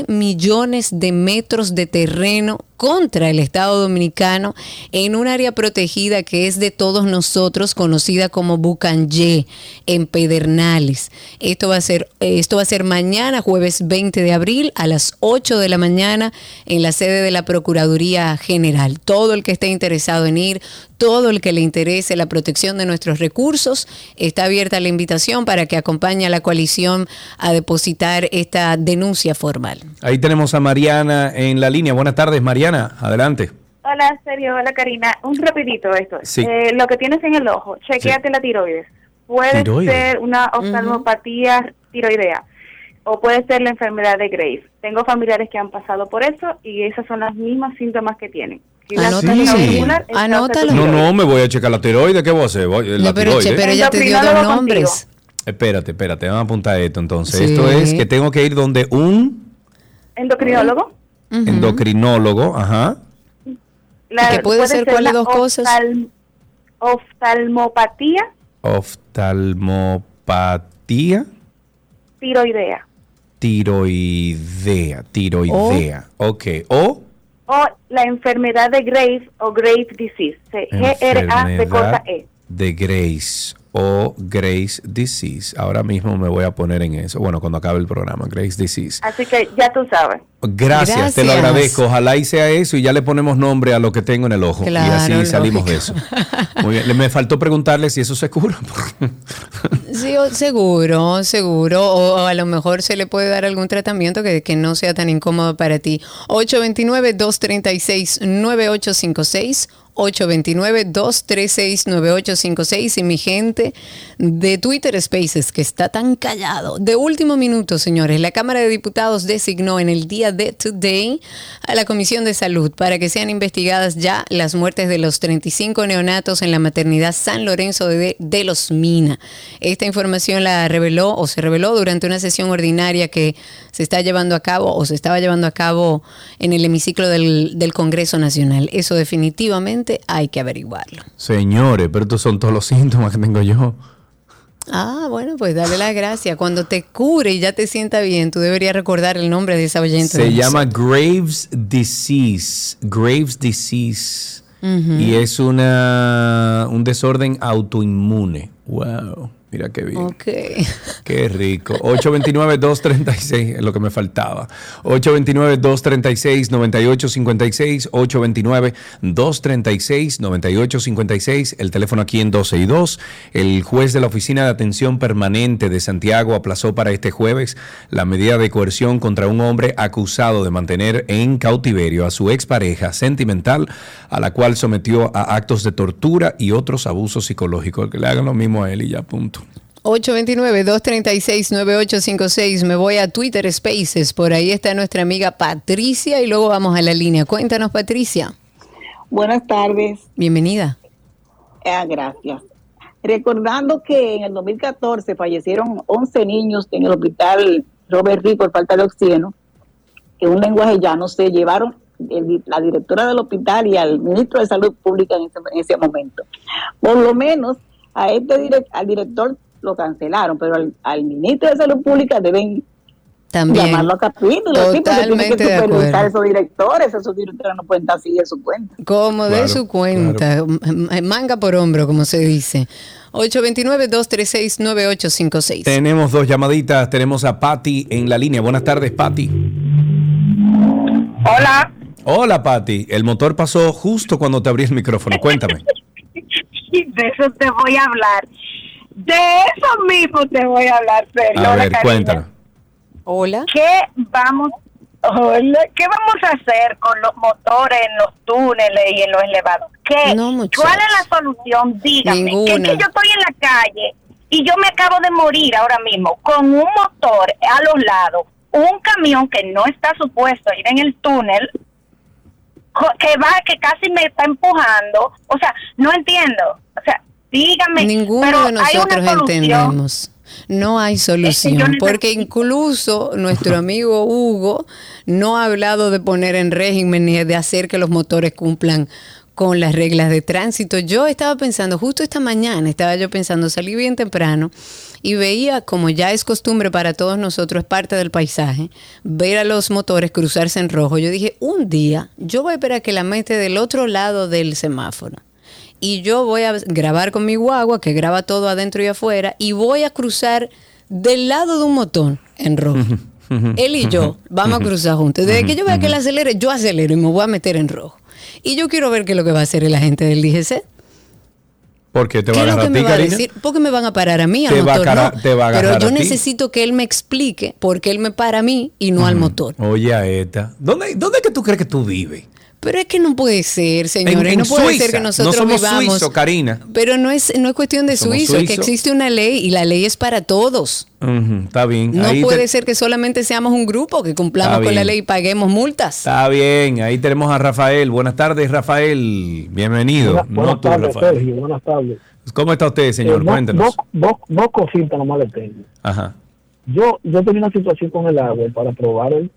millones de metros de terreno contra el Estado Dominicano en un área protegida que es de todos nosotros, conocida como Bucanyé, en Pedernales. Esto va a ser, esto va a ser mañana, jueves 20 de abril, a las 8 de la mañana, en la sede de la Procuraduría General. Todo el que esté interesado en ir, todo el que le interese la protección de nuestros recursos, está abierta la invitación para que acompañe a la coalición a depositar esta denuncia formal. Ahí tenemos a Mariana en la línea. Buenas tardes, Mariana. Adelante. Hola, Sergio. Hola, Karina. Un rapidito esto. Sí. Eh, lo que tienes en el ojo, chequéate la tiroides. Puede Tiroides. ser una oftalmopatía tiroidea o puede ser la enfermedad de Graves. Tengo familiares que han pasado por eso y esos son los mismos síntomas que tienen. Si Anótalo, es Anótalo. No, no, me voy a checar la tiroides. ¿Qué voy a hacer? Voy- La No, pero, tiroides. pero ella te dio dos nombres. Espérate, espérate, vamos a apuntar esto entonces. Sí. Esto es que tengo que ir donde un Endocrinólogo. endocrinólogo, ajá. La- que puede ser cuáles la dos cosas? oftal- Oftalmopatía Oftalmopatía tiroidea tiroidea, tiroidea. Ok. O o la enfermedad de Graves o Graves disease. G-R-A de E. Grace o Grace Disease. Ahora mismo me voy a poner en eso. Bueno, cuando acabe el programa, Grace Disease. Así que ya tú sabes. Gracias, te lo agradezco. Ojalá y sea eso y ya le ponemos nombre a lo que tengo en el ojo. y Claro, así salimos de eso. Muy bien. Me faltó preguntarle si eso se cura. Sí, seguro, seguro. O, o a lo mejor se le puede dar algún tratamiento que, que no sea tan incómodo para ti. 829-236-9856. 829-236-9856 y mi gente de Twitter Spaces que está tan callado. De último minuto, señores, la Cámara de Diputados designó en el día de today a la Comisión de Salud para que sean investigadas ya las muertes de los 35 neonatos en la maternidad San Lorenzo de, de los Mina. Esta información la reveló o se reveló durante una sesión ordinaria que se está llevando a cabo o se estaba llevando a cabo en el hemiciclo del, del Congreso Nacional. Eso definitivamente hay que averiguarlo. Señores, pero estos son todos los síntomas que tengo yo. Ah, bueno, pues dale la gracia. Cuando te cure y ya te sienta bien, tú deberías recordar el nombre de esa oyente. Se llama. Graves Disease. Graves Disease. Y es una un desorden autoinmune. Wow. Mira qué bien. Ok. Qué rico. 829-236 es lo que me faltaba. 829-236-9856. 829-236-9856. El teléfono aquí en 12 y 2. El juez de la Oficina de Atención Permanente de Santiago aplazó para este jueves la medida de coerción contra un hombre acusado de mantener en cautiverio a su expareja sentimental, a la cual sometió a actos de tortura y otros abusos psicológicos. Que le hagan lo mismo a él y ya, punto. 829-236-9856. Me voy a Twitter Spaces. Por ahí está nuestra amiga Patricia y luego vamos a la línea. Cuéntanos, Patricia. Buenas tardes. Bienvenida. Ah, gracias. Recordando que en el 2014 fallecieron 11 niños en el hospital Robert Rico por falta de oxígeno, que un lenguaje llano se llevaron el- la directora del hospital y al ministro de Salud Pública en ese, en ese momento. Por lo menos a este direc- al director lo cancelaron, pero al, al ministro de Salud Pública deben También. llamarlo a capítulo, sí, porque tiene que de supervisar esos directores, esos directores no pueden estar así de su cuenta. Como de Claro, su cuenta, manga por hombro, como se dice. 829-236-9856. Tenemos dos llamaditas. Tenemos a Patty en la línea. Buenas tardes, Patty. Hola. Hola, Patty. El motor pasó justo cuando te abrí el micrófono. Cuéntame. De eso te voy a hablar. De eso mismo te voy a hablar, serio. A Hola, ver, cuéntanos. Hola. ¿Qué vamos, hola, ¿Qué vamos a hacer con los motores en los túneles y en los elevados? ¿Qué? No. ¿Cuál es la solución? Dígame. Que es Ninguna. que yo estoy en la calle y yo me acabo de morir ahora mismo con un motor a los lados, un camión que no está supuesto a ir en el túnel, que va, que casi me está empujando. O sea, no entiendo. O sea, dígame. Ninguno pero de hay una nosotros entendemos. No hay solución, porque incluso nuestro amigo Hugo no ha hablado de poner en régimen ni de hacer que los motores cumplan con las reglas de tránsito. Yo estaba pensando, justo esta mañana estaba yo pensando, salí bien temprano y veía, como ya es costumbre para todos nosotros, es parte del paisaje, ver a los motores cruzarse en rojo. Yo dije, un día yo voy a esperar que la mete del otro lado del semáforo y yo voy a grabar con mi guagua que graba todo adentro y afuera y voy a cruzar del lado de un motor en rojo. Él y yo vamos a cruzar juntos. Desde que yo vea que él acelere, yo acelero y me voy a meter en rojo. Y yo quiero ver qué es lo que va a hacer el agente del DGC. Porque te ¿Qué va a es lo que a me va a decir? Porque me van a parar a mí, al Te va a no. te va a Pero yo a necesito que él me explique por qué él me para a mí y no al motor. Oye, a esta. ¿Dónde, ¿Dónde es que tú crees que tú vives? Pero es que no puede ser, señores. En- en no puede Suiza. ser que nosotros no somos vivamos. suizos, Karina. Pero no es, no es cuestión de Somos suizo, es que existe una ley y la ley es para todos. Está bien. No Ahí puede te- ser que solamente seamos un grupo, que cumplamos Está con la ley y paguemos multas. Está bien. Ahí tenemos a Rafael. Buenas tardes, Rafael. Bienvenido. Buenas, buenas no tú, tardes, Rafael. Sergio. Buenas tardes. ¿Cómo está usted, señor? Eh, dos- Cuéntenos. Dos, cositas nomás le tengo. Ajá. Yo, yo tenía una situación con el agua para probar el-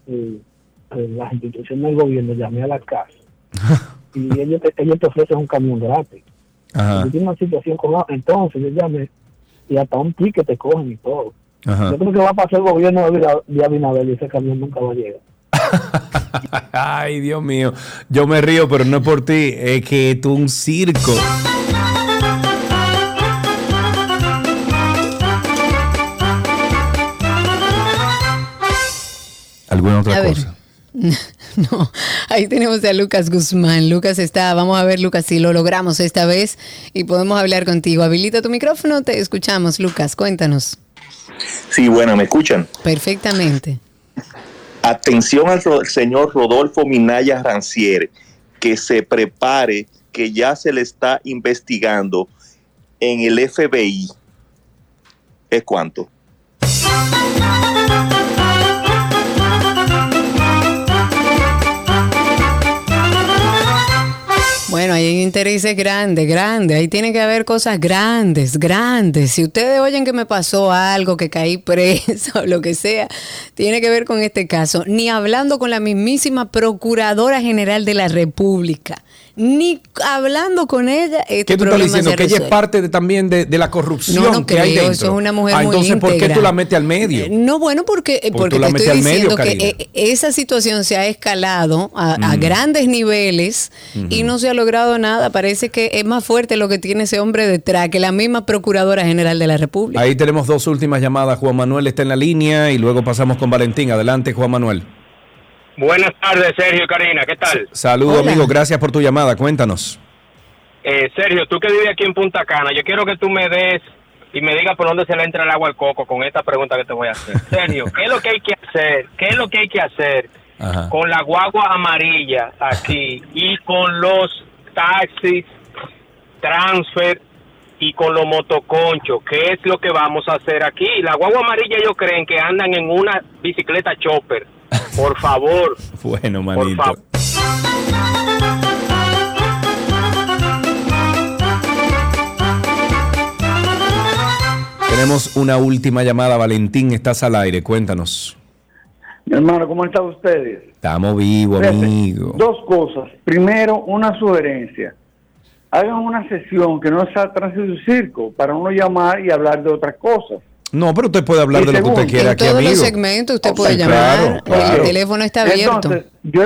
las instituciones del gobierno, llamé a la casa y ellos te, ellos te ofrecen un camión gratis. Ajá. Yo tengo una situación con entonces yo llamé y hasta un ticket te cogen y todo. Ajá. Yo creo que va a pasar el gobierno de Abina- de Abinader y ese camión nunca va a llegar. Ay, Dios mío. Yo me río, pero no es por ti. Es que tú un circo. ¿Alguna otra cosa? No, ahí tenemos a Lucas Guzmán. Lucas está, vamos a ver Lucas si lo logramos esta vez y podemos hablar contigo. Habilita tu micrófono, te escuchamos Lucas, cuéntanos. Sí, bueno, ¿me escuchan? Perfectamente. Atención al ro- señor Rodolfo Minaya Ranciere, que se prepare, que ya se le está investigando en el FBI. ¿Es cuánto? Bueno, hay intereses grandes, grandes. Ahí tiene que haber cosas grandes, grandes. Si ustedes oyen que me pasó algo, que caí preso lo que sea, tiene que ver con este caso. Ni hablando con la mismísima Procuradora General de la República. Ni hablando con ella. Este ¿Qué tú estás diciendo? Que ella es parte de, también de, de la corrupción No, no que hay dentro. eso es una mujer Ah, muy entonces, ¿por qué tú la metes al medio? Eh, No, bueno, porque, eh, Porque porque tú la te metes estoy al medio, diciendo que Karina. eh, esa situación se ha escalado a, a grandes niveles y no se ha logrado nada. Parece que es más fuerte lo que tiene ese hombre detrás que la misma Procuradora General de la República. Ahí tenemos dos últimas llamadas. Juan Manuel está en la línea y luego pasamos con Valentín. Adelante, Juan Manuel. Buenas tardes, Sergio y Karina, ¿qué tal? Saludos, amigo. Gracias por tu llamada. Cuéntanos. Eh, Sergio, tú que vives aquí en Punta Cana, yo quiero que tú me des y me digas por dónde se le entra el agua al coco con esta pregunta que te voy a hacer. Sergio, ¿qué es lo que hay que hacer? ¿Qué es lo que hay que hacer Ajá. con la guagua amarilla aquí y con los taxis, transfer y con los motoconchos? ¿Qué es lo que vamos a hacer aquí? La guagua amarilla ellos creen que andan en una bicicleta chopper. Por favor, Bueno, por manito. Tenemos una última llamada. Valentín, estás al aire. Cuéntanos. Mi hermano, ¿cómo están ustedes? Estamos vivos, Fíjate, amigo. Dos cosas. Primero, una sugerencia. Hagan una sesión que no sea tránsito y circo para uno llamar y hablar de otras cosas. No, pero usted puede hablar Y de lo que usted quiera en aquí, todos amigo. los segmentos usted puede Sí, llamar. claro, claro. El teléfono está abierto. Entonces, yo,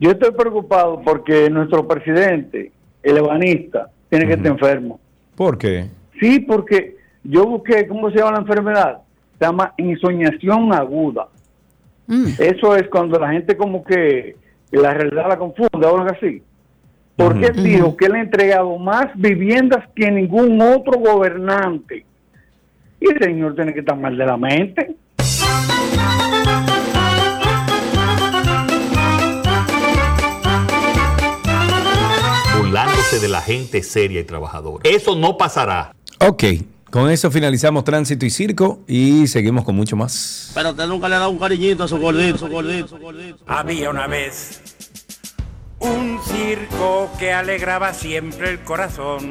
yo estoy preocupado porque nuestro presidente, el ebanista, tiene que estar enfermo. ¿Por qué? Sí, porque yo busqué, ¿cómo se llama la enfermedad? Se llama insomniación aguda. Eso es cuando la gente como que la realidad la confunde o algo así. Porque él dijo que él ha entregado más viviendas que ningún otro gobernante. Y el señor tiene que estar mal de la mente. Burlándose de la gente seria y trabajadora. Eso no pasará. Ok, con eso finalizamos Tránsito y Circo y seguimos con mucho más. Pero usted nunca le ha dado un cariñito a su gordito, su gordito, su gordito. Había una vez un circo que alegraba siempre el corazón.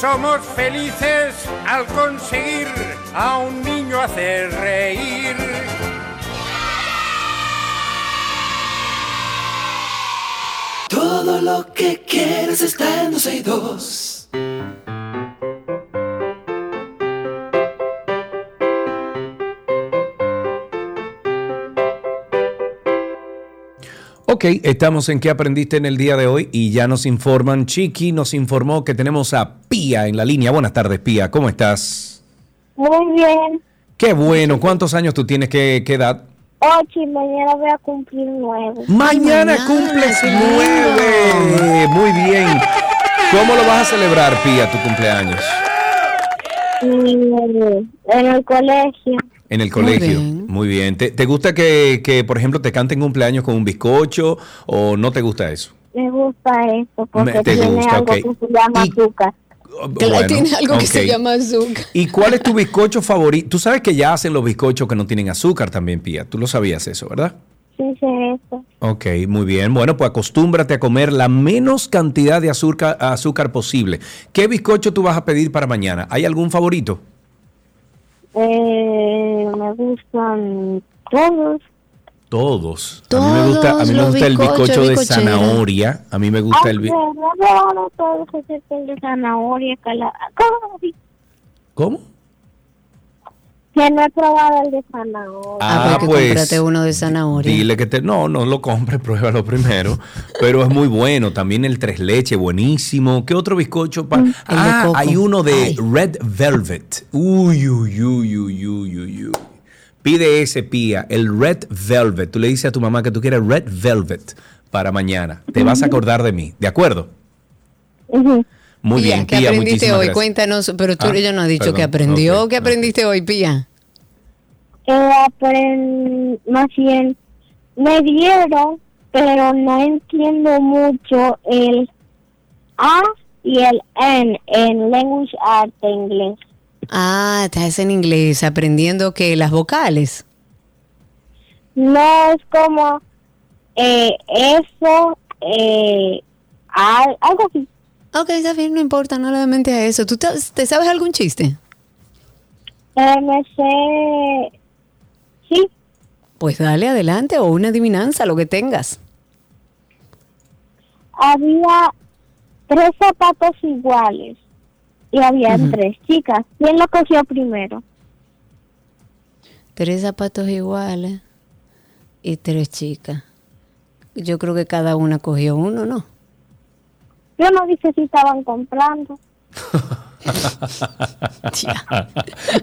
Somos felices al conseguir a un niño hacer reír. Todo lo que quieres está en 12 y 2. Ok, estamos en qué aprendiste en el día de hoy y ya nos informan. Chiqui nos informó que tenemos a Pía en la línea. Buenas tardes, Pía. ¿Cómo estás? Muy bien. Qué bueno. ¿Cuántos años tú tienes? ¿Qué, qué edad? Ocho y mañana voy a cumplir nueve. Mañana cumples nueve. Muy bien. ¿Cómo lo vas a celebrar, Pía, tu cumpleaños? En el colegio. En el colegio. Muy bien. ¿Te, te gusta que, que, por ejemplo, te canten cumpleaños con un bizcocho o no te gusta eso? Me gusta eso porque Me- te tiene gusta, algo que se llama azúcar. Bueno, tiene algo que se llama azúcar. ¿Y cuál es tu bizcocho favorito? Tú sabes que ya hacen los bizcochos que no tienen azúcar también, Pía. Tú lo sabías eso, ¿verdad? Sí, sé eso. Ok, muy bien. Bueno, pues acostúmbrate a comer la menos cantidad de azúcar, azúcar posible. ¿Qué bizcocho tú vas a pedir para mañana? ¿Hay algún favorito? Eh, me gustan todos. Todos. A mí me gusta, a mí me gusta el bizcocho de zanahoria. A mí me gusta el bi- Aunque no, no todos excepto el de zanahoria, cala- ¿Cómo? Que no he probado el de zanahoria. Ah, porque pues, cómprate uno de zanahoria. Dile que te no, no lo compres, pruébalo primero, pero es muy bueno, también el tres leche buenísimo. ¿Qué otro bizcocho? pa- ah, hay uno de Red Velvet. Uy, uy, uy, uy, uy, uy, uy. Pide ese pía, el Red Velvet. Tú le dices a tu mamá que tú quieres Red Velvet para mañana. Te vas a acordar de mí, ¿de acuerdo? Muy Pía, bien, ¿qué Pía, aprendiste hoy? gracias. Cuéntanos, pero tú Ah, ella no has dicho perdón, que aprendió. ¿Qué aprendiste hoy, Pía? Que aprend... más bien me dieron, pero no entiendo mucho el A y el N en Language Art de inglés. Ah, estás en inglés, aprendiendo que las vocales. No es como eh, eso, eh, al- algo así. Ok, está bien, no importa, no le a eso. ¿Tú te, te sabes algún chiste? Eh, me sé, sí, Pues dale adelante o una adivinanza, lo que tengas. había tres zapatos iguales y había Ujú. tres chicas. ¿Quién lo cogió primero? Tres zapatos iguales y tres chicas. Yo creo que cada una cogió uno, ¿no? Yo no dije si estaban comprando.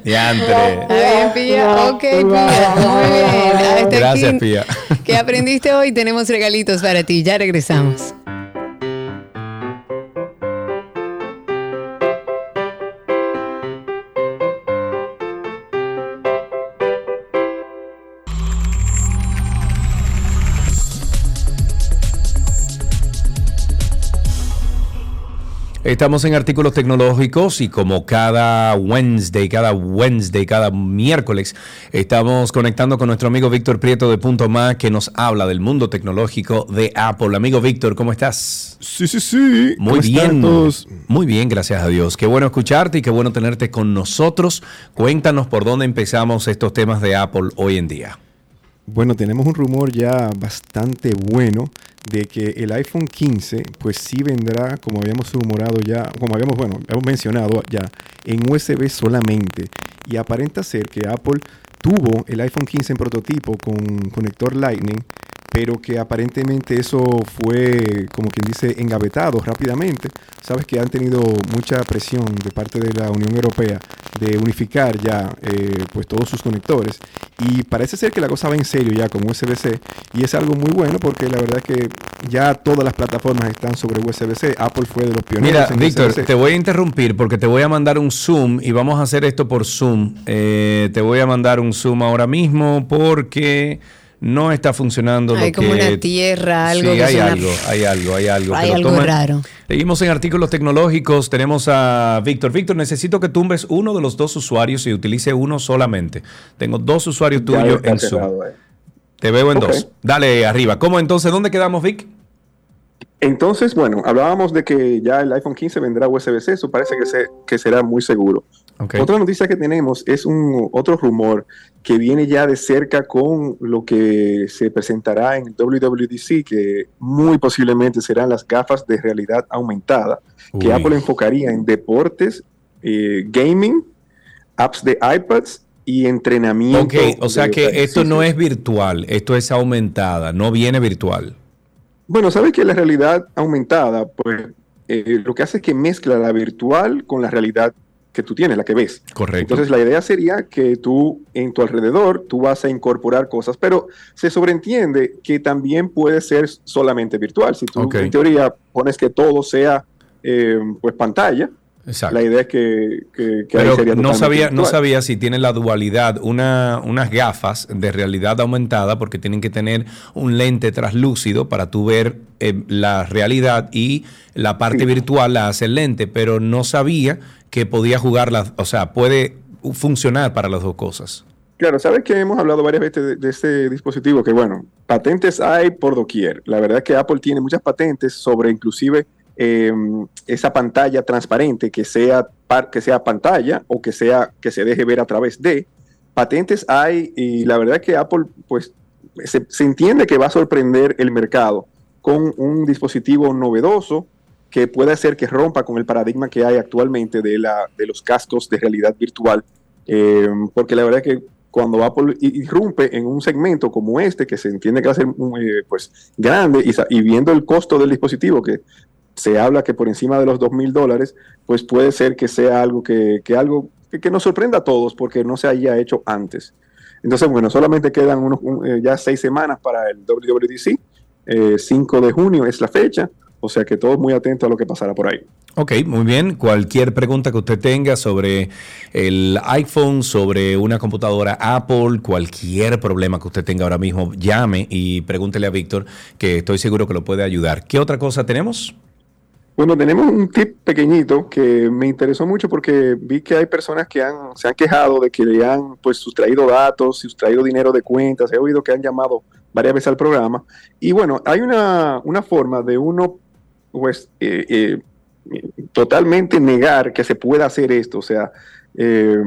Diantre. Está bien, Pía. Ok, Pía. Muy bien. Hasta Gracias, aquí. Pía. ¿Qué aprendiste hoy? Tenemos regalitos para ti. Ya regresamos. Estamos en artículos tecnológicos y como cada Wednesday, cada Wednesday, cada miércoles, estamos conectando con nuestro amigo Víctor Prieto de Punto Más que nos habla del mundo tecnológico de Apple. Amigo Víctor, ¿cómo estás? Sí, sí, sí. Muy ¿Cómo están bien. todos? Muy bien, gracias a Dios. Qué bueno escucharte y qué bueno tenerte con nosotros. Cuéntanos por dónde empezamos estos temas de Apple hoy en día. Bueno, tenemos un rumor ya bastante bueno de que el iPhone 15 pues sí vendrá, como habíamos rumorado ya, como habíamos, bueno, hemos mencionado ya, en USB solamente. Y aparenta ser que Apple tuvo el iPhone 15 en prototipo con conector Lightning, pero que aparentemente eso fue, como quien dice, engavetado rápidamente. Sabes que han tenido mucha presión de parte de la Unión Europea de unificar ya eh, pues todos sus conectores y parece ser que la cosa va en serio ya con USB-C y es algo muy bueno porque la verdad que ya todas las plataformas están sobre USB-C. Apple fue de los pioneros Mira, Víctor, te voy a interrumpir porque te voy a mandar un Zoom y vamos a hacer esto por Zoom. Eh, te voy a mandar un Zoom ahora mismo porque no está funcionando Hay lo como que... una tierra, algo sí, que hay suena- algo, hay algo, hay algo. Hay algo raro. Seguimos en artículos tecnológicos. Tenemos a Víctor. Víctor, necesito que tumbes uno de los dos usuarios y utilice uno solamente. Tengo dos usuarios tuyos en Zoom. eh. Te veo en dos. Dale arriba. ¿Cómo entonces? ¿Dónde quedamos, Vic? Entonces, bueno, hablábamos de que ya el iPhone 15 vendrá USB-C, eso parece que, se- que será muy seguro. Otra noticia que tenemos es un otro rumor que viene ya de cerca con lo que se presentará en WWDC, que muy posiblemente serán las gafas de realidad aumentada, que Uy. Apple enfocaría en deportes, eh, gaming, apps de iPads y entrenamiento. Ok, o sea que esto no es virtual, esto es aumentada, no viene virtual. Bueno, sabes que la realidad aumentada, pues eh, lo que hace es que mezcla la virtual con la realidad que tú tienes, la que ves. Correcto. Entonces la idea sería que tú en tu alrededor tú vas a incorporar cosas, pero se sobreentiende que también puede ser solamente virtual. Si tú en teoría pones que todo sea eh, pues pantalla, Exacto. la idea es que, que, que ahí Pero sería no sabía, no sabía si tiene la dualidad, una, unas gafas de realidad aumentada, porque tienen que tener un lente translúcido para tú ver eh, la realidad y la parte virtual la hace el lente, pero no sabía que podía jugar las, o sea, puede funcionar para las dos cosas. Claro, sabes que hemos hablado varias veces de, de este dispositivo, que bueno, patentes hay por doquier. La verdad es que Apple tiene muchas patentes sobre inclusive eh, esa pantalla transparente que sea, que sea pantalla o que sea que se deje ver a través de. Patentes hay y la verdad es que Apple pues se, entiende que va a sorprender el mercado con un dispositivo novedoso que puede hacer que rompa con el paradigma que hay actualmente de, la, de los cascos de realidad virtual. Eh, porque la verdad que cuando Apple irrumpe en un segmento como este, que se entiende que va a ser eh, pues, grande, y viendo el costo del dispositivo, que se habla que por encima de los dos mil dólares, pues puede ser que sea algo que, que algo que, nos sorprenda a todos porque no se haya hecho antes. Entonces, bueno, solamente quedan unos, un- eh, ya seis semanas para el WWDC. Eh, 5 de junio es la fecha, o sea que todos muy atentos a lo que pasará por ahí. Ok, muy bien. Cualquier pregunta que usted tenga sobre el iPhone, sobre una computadora Apple, cualquier problema que usted tenga ahora mismo, llame y pregúntele a Víctor, que estoy seguro que lo puede ayudar. ¿Qué otra cosa tenemos? Bueno, tenemos un tip pequeñito que me interesó mucho porque vi que hay personas que han, se han quejado de que le han pues sustraído datos, sustraído dinero de cuentas, he oído que han llamado varias veces al programa. Y bueno, hay una, una forma de uno pues eh, eh, totalmente negar que se pueda hacer esto. O sea, eh,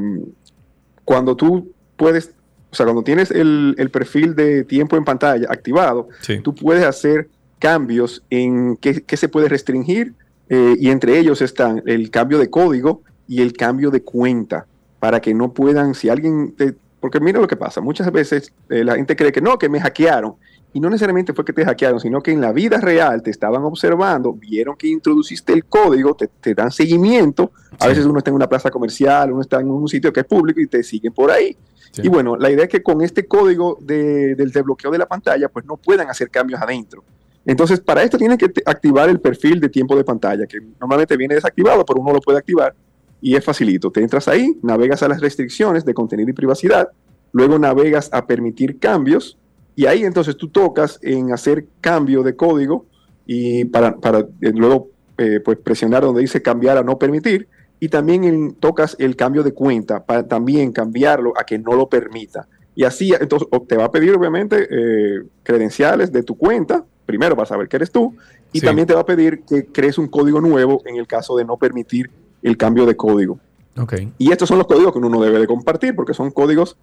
cuando tú puedes, o sea, cuando tienes el, el perfil de tiempo en pantalla activado, tú puedes hacer cambios en qué, qué se puede restringir eh, y entre ellos están el cambio de código y el cambio de cuenta para que no puedan, si alguien, te- porque mira lo que pasa, muchas veces eh, la gente cree que no, que me hackearon y no necesariamente fue que te hackearon, sino que en la vida real te estaban observando, vieron que introduciste el código, te, te dan seguimiento, a veces uno está en una plaza comercial, uno está en un sitio que es público y te siguen por ahí. Y bueno, la idea es que con este código de- del desbloqueo de la pantalla, pues no puedan hacer cambios adentro. Entonces, para esto tienes que activar el perfil de tiempo de pantalla, que normalmente viene desactivado, pero uno lo puede activar y es facilito. Te entras ahí, navegas a las restricciones de contenido y privacidad, luego navegas a permitir cambios y ahí entonces tú tocas en hacer cambio de código y para, para eh, luego eh, pues presionar donde dice cambiar a no permitir y también tocas el cambio de cuenta para también cambiarlo a que no lo permita. Y así, entonces, te va a pedir obviamente eh, credenciales de tu cuenta, primero para saber que eres tú, y Sí. también te va a pedir que crees un código nuevo en el caso de no permitir el cambio de código. Ok. Y estos son los códigos que uno no debe de compartir, porque son códigos,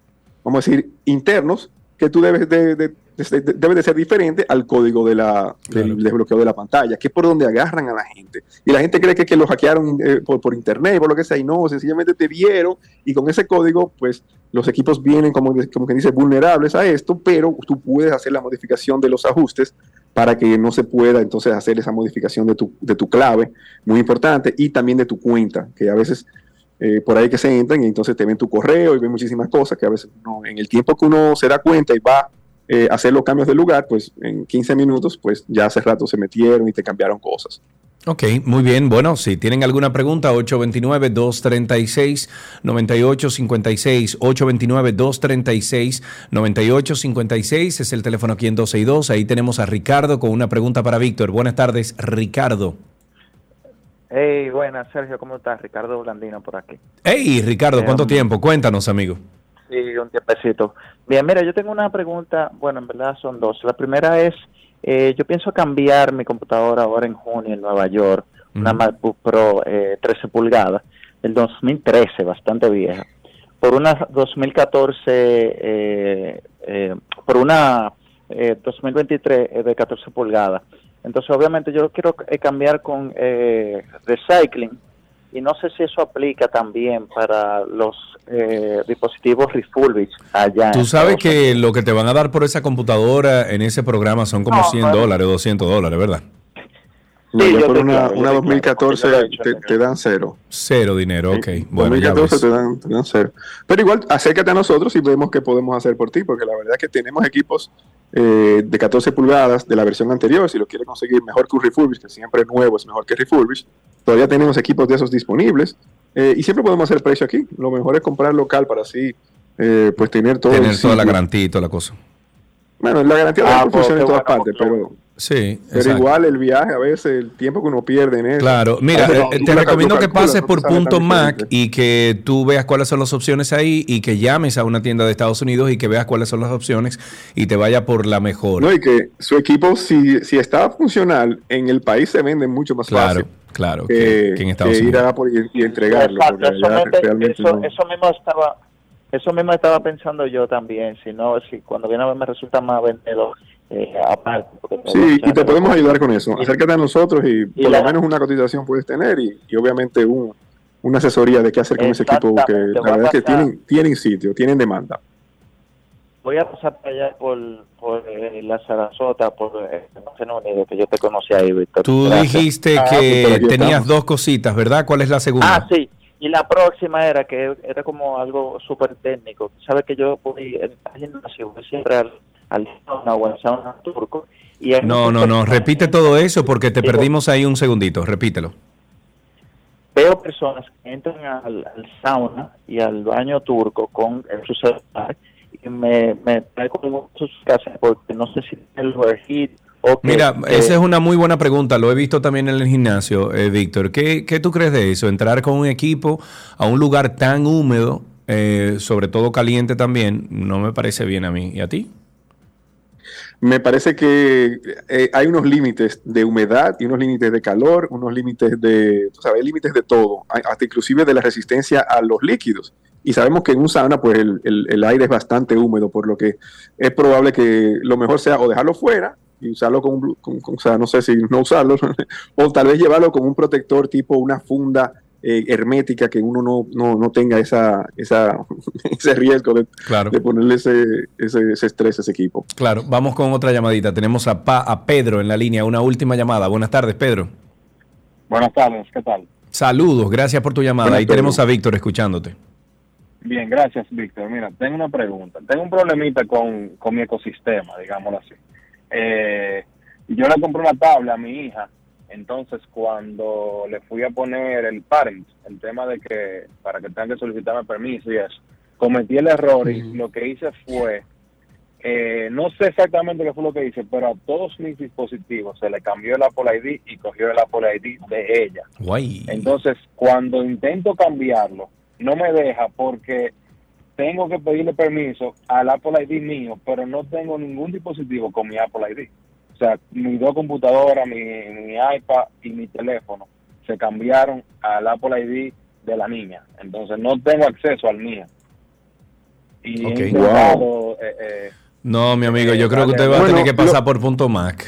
vamos a decir, internos, que tú debes de, de- de- de- debe de ser diferente al código de la, del desbloqueo de la pantalla, que es por donde agarran a la gente. Y la gente cree que, que lo hackearon eh, por, por internet, por lo que sea, y no, sencillamente te vieron, y con ese código, pues los equipos vienen, como, como que dice, vulnerables a esto, pero tú puedes hacer la modificación de los ajustes para que no se pueda entonces hacer esa modificación de tu, de tu clave, muy importante, y también de tu cuenta, que a veces eh, por ahí que se entran y entonces te ven tu correo y ven muchísimas cosas que a veces no, en el tiempo que uno se da cuenta y va eh, a hacer los cambios de lugar, pues en 15 minutos, pues ya hace rato se metieron y te cambiaron cosas. Ok, muy bien. Bueno, si tienen alguna pregunta, 829-236-9856. 829-236-9856 es el teléfono aquí en 262. Ahí tenemos a Ricardo con una pregunta para Víctor. Buenas tardes, Ricardo. Hey, buenas, Sergio, ¿cómo estás? Ricardo Blandino por aquí. Hey, Ricardo, ¿cuánto Eh, tiempo? Cuéntanos, amigo. Sí, un tiempecito. Bien, mira, yo tengo una pregunta, bueno, en verdad son dos. La primera es, eh, yo pienso cambiar mi computadora ahora en junio en Nueva York, una. MacBook Pro eh, 13 pulgadas, del 2013, bastante vieja, por una 2014, eh, eh, por una eh, 2023 eh, de 14 pulgadas. Entonces, obviamente, yo lo quiero eh, cambiar con eh, recycling y no sé si eso aplica también para los eh, dispositivos refurbished allá. Tú sabes Estados que lo que te van a dar por esa computadora en ese programa son como No, 100 bueno. dólares, 200 dólares, ¿verdad? No, Sí, yo por una, una estoy 2014 claro, te, te dan cero. Cero dinero, ok. Bueno, ya 2014 ves. te dan, te dan cero. Pero igual, acércate a nosotros y vemos qué podemos hacer por ti, porque la verdad es que tenemos equipos eh, de 14 pulgadas de la versión anterior. Si lo quieres conseguir mejor que un refurbish, que siempre nuevo es mejor que refurbish, todavía tenemos equipos de esos disponibles eh, y siempre podemos hacer precio aquí. Lo mejor es comprar local para así eh, pues tener todo. Tener toda la garantía y toda la cosa. Bueno, la garantía Ah, pues, funciona en todas bueno, partes, pero, Sí, pero exacto. igual el viaje, a veces el tiempo que uno pierde en eso. Claro, mira, eh, tú te recomiendo que pases no por punto Mac y que tú veas cuáles son las opciones ahí y que llames a una tienda de Estados Unidos y que veas cuáles son las opciones y te vaya por la mejor. No, y que su equipo, si, si está funcional, en el país se vende mucho más Claro, fácil. Claro, que, que- que en Estados que ir a Apple y, y entregarlo. Exacto, eso, me- eso, no. eso mismo estaba eso mismo estaba pensando yo también si no si cuando viene a ver me resulta más vendedor eh, aparte Sí, y te podemos ayudar con eso. Acércate a nosotros y, por la- lo menos una cotización puedes tener y, y obviamente un- una asesoría de qué hacer con ese equipo que la verdad es que tienen, tienen sitio, tienen demanda. Voy a pasar para allá por, por eh, la Sarasota por eh, Unidos que yo te conocí ahí Víctor Tú Gracias. dijiste Ah, que tenías dos cositas, ¿verdad? ¿Cuál es la segunda? Ah, sí. Y la próxima era que era como algo súper técnico. Sabes que yo voy en gimnasio, voy siempre al, al sauna o al sauna turco. Y No, no, no, repite todo eso porque te Digo- perdimos ahí un segundito, repítelo. Veo personas que entran al, al sauna y al baño turco con el su celular me, me trae como porque no sé si el overheat Ok, Mira, eh, esa es una muy buena pregunta. Lo he visto también en el gimnasio, eh, Víctor. ¿Qué, qué tú crees de eso? Entrar con un equipo a un lugar tan húmedo, eh, sobre todo caliente también, no me parece bien a mí. ¿Y a ti? Me parece que eh, hay unos límites de humedad y unos límites de calor, unos límites de, tú sabes, límites de todo, hasta inclusive de la resistencia a los líquidos. Y sabemos que en un sauna, pues el, el- el aire es bastante húmedo, por lo que es probable que lo mejor sea o dejarlo fuera y usarlo con, un o sea, no sé si no usarlo, o tal vez llevarlo con un protector tipo una funda eh, hermética que uno no, no, no tenga esa, esa, ese riesgo de, Claro. de ponerle ese, ese, ese estrés a ese equipo. Claro, vamos con otra llamadita. Tenemos a, Pa- a Pedro en la línea, una última llamada. Buenas tardes, Pedro. Buenas tardes, ¿qué tal? Saludos, gracias por tu llamada. Buenas Ahí tenemos a Víctor escuchándote. Bien, gracias, Víctor. Mira, tengo una pregunta. Tengo un problemita con, con mi ecosistema, digámoslo así. Eh, yo le compré una tabla a mi hija, entonces cuando le fui a poner el parent, el tema de que para que tenga que solicitarme permiso y eso, cometí el error y lo que hice fue, eh, no sé exactamente qué fue lo que hice, pero a todos mis dispositivos se le cambió el Apple ID y cogió el Apple ID de ella. Guay. Entonces, cuando intento cambiarlo, no me deja porque tengo que pedirle permiso al Apple ID mío, pero no tengo ningún dispositivo con mi Apple ID. O sea, mis dos computadoras, mi, mi iPad y mi teléfono se cambiaron al Apple ID de la niña. Entonces, no tengo acceso al mío. Y intentado, eh, eh, No, mi amigo, yo Eh, creo que usted va a tener que pasar lo- por punto Mac.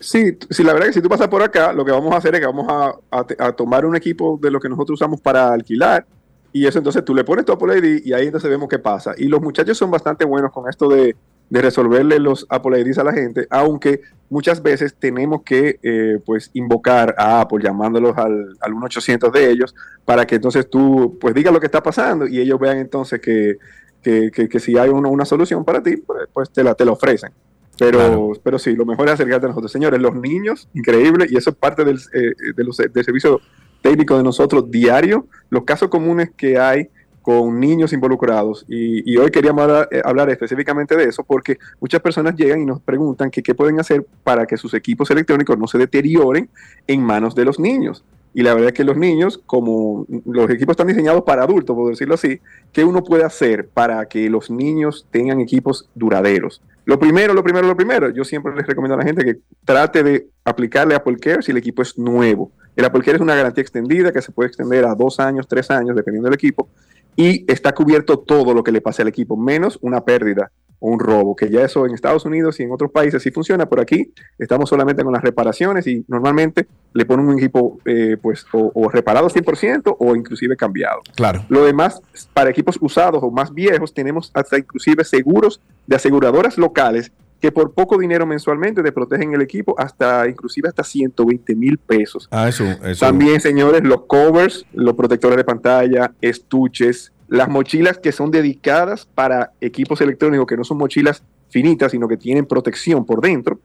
Sí, sí, la verdad que si tú pasas por acá, lo que vamos a hacer es que vamos a, a a tomar un equipo de lo que nosotros usamos para alquilar y eso entonces tú le pones tu Apple ID y ahí entonces vemos qué pasa. Y los muchachos son bastante buenos con esto de, de resolverle los Apple IDs a la gente, aunque muchas veces tenemos que eh, pues invocar a Apple llamándolos al, al 1-800 de ellos para que entonces tú pues digas lo que está pasando y ellos vean entonces que, que, que- que si hay una, una solución para ti, pues, pues te la, te la ofrecen. Pero, pero sí, lo mejor es acercarte a nosotros. Señores, los niños, increíble, y eso es parte del, eh, de los- del servicio técnico de nosotros diario, los casos comunes que hay con niños involucrados. Y, y hoy queríamos hablar, eh, hablar específicamente de eso porque muchas personas llegan y nos preguntan que qué pueden hacer para que sus equipos electrónicos no se deterioren en manos de los niños. Y la verdad es que los niños, como los equipos están diseñados para adultos, por decirlo así, ¿qué uno puede hacer para que los niños tengan equipos duraderos? Lo primero, lo primero, lo primero, yo siempre les recomiendo a la gente que trate de aplicarle Apple Care si el equipo es nuevo. El Apple Care es una garantía extendida que se puede extender a dos años, tres años, dependiendo del equipo, y está cubierto todo lo que le pase al equipo, menos una pérdida o un robo, que ya eso en Estados Unidos y en otros países sí funciona, por aquí estamos solamente con las reparaciones y normalmente le ponen un equipo eh, pues o, o reparado 100% o inclusive cambiado. Claro. Lo demás, para equipos usados o más viejos, tenemos hasta inclusive seguros de aseguradoras locales que por poco dinero mensualmente te protegen el equipo hasta inclusive hasta 120 mil pesos. Ah, eso, eso. También, señores, los covers, los protectores de pantalla, estuches, las mochilas que son dedicadas para equipos electrónicos, que no son mochilas finitas, sino que tienen protección por dentro.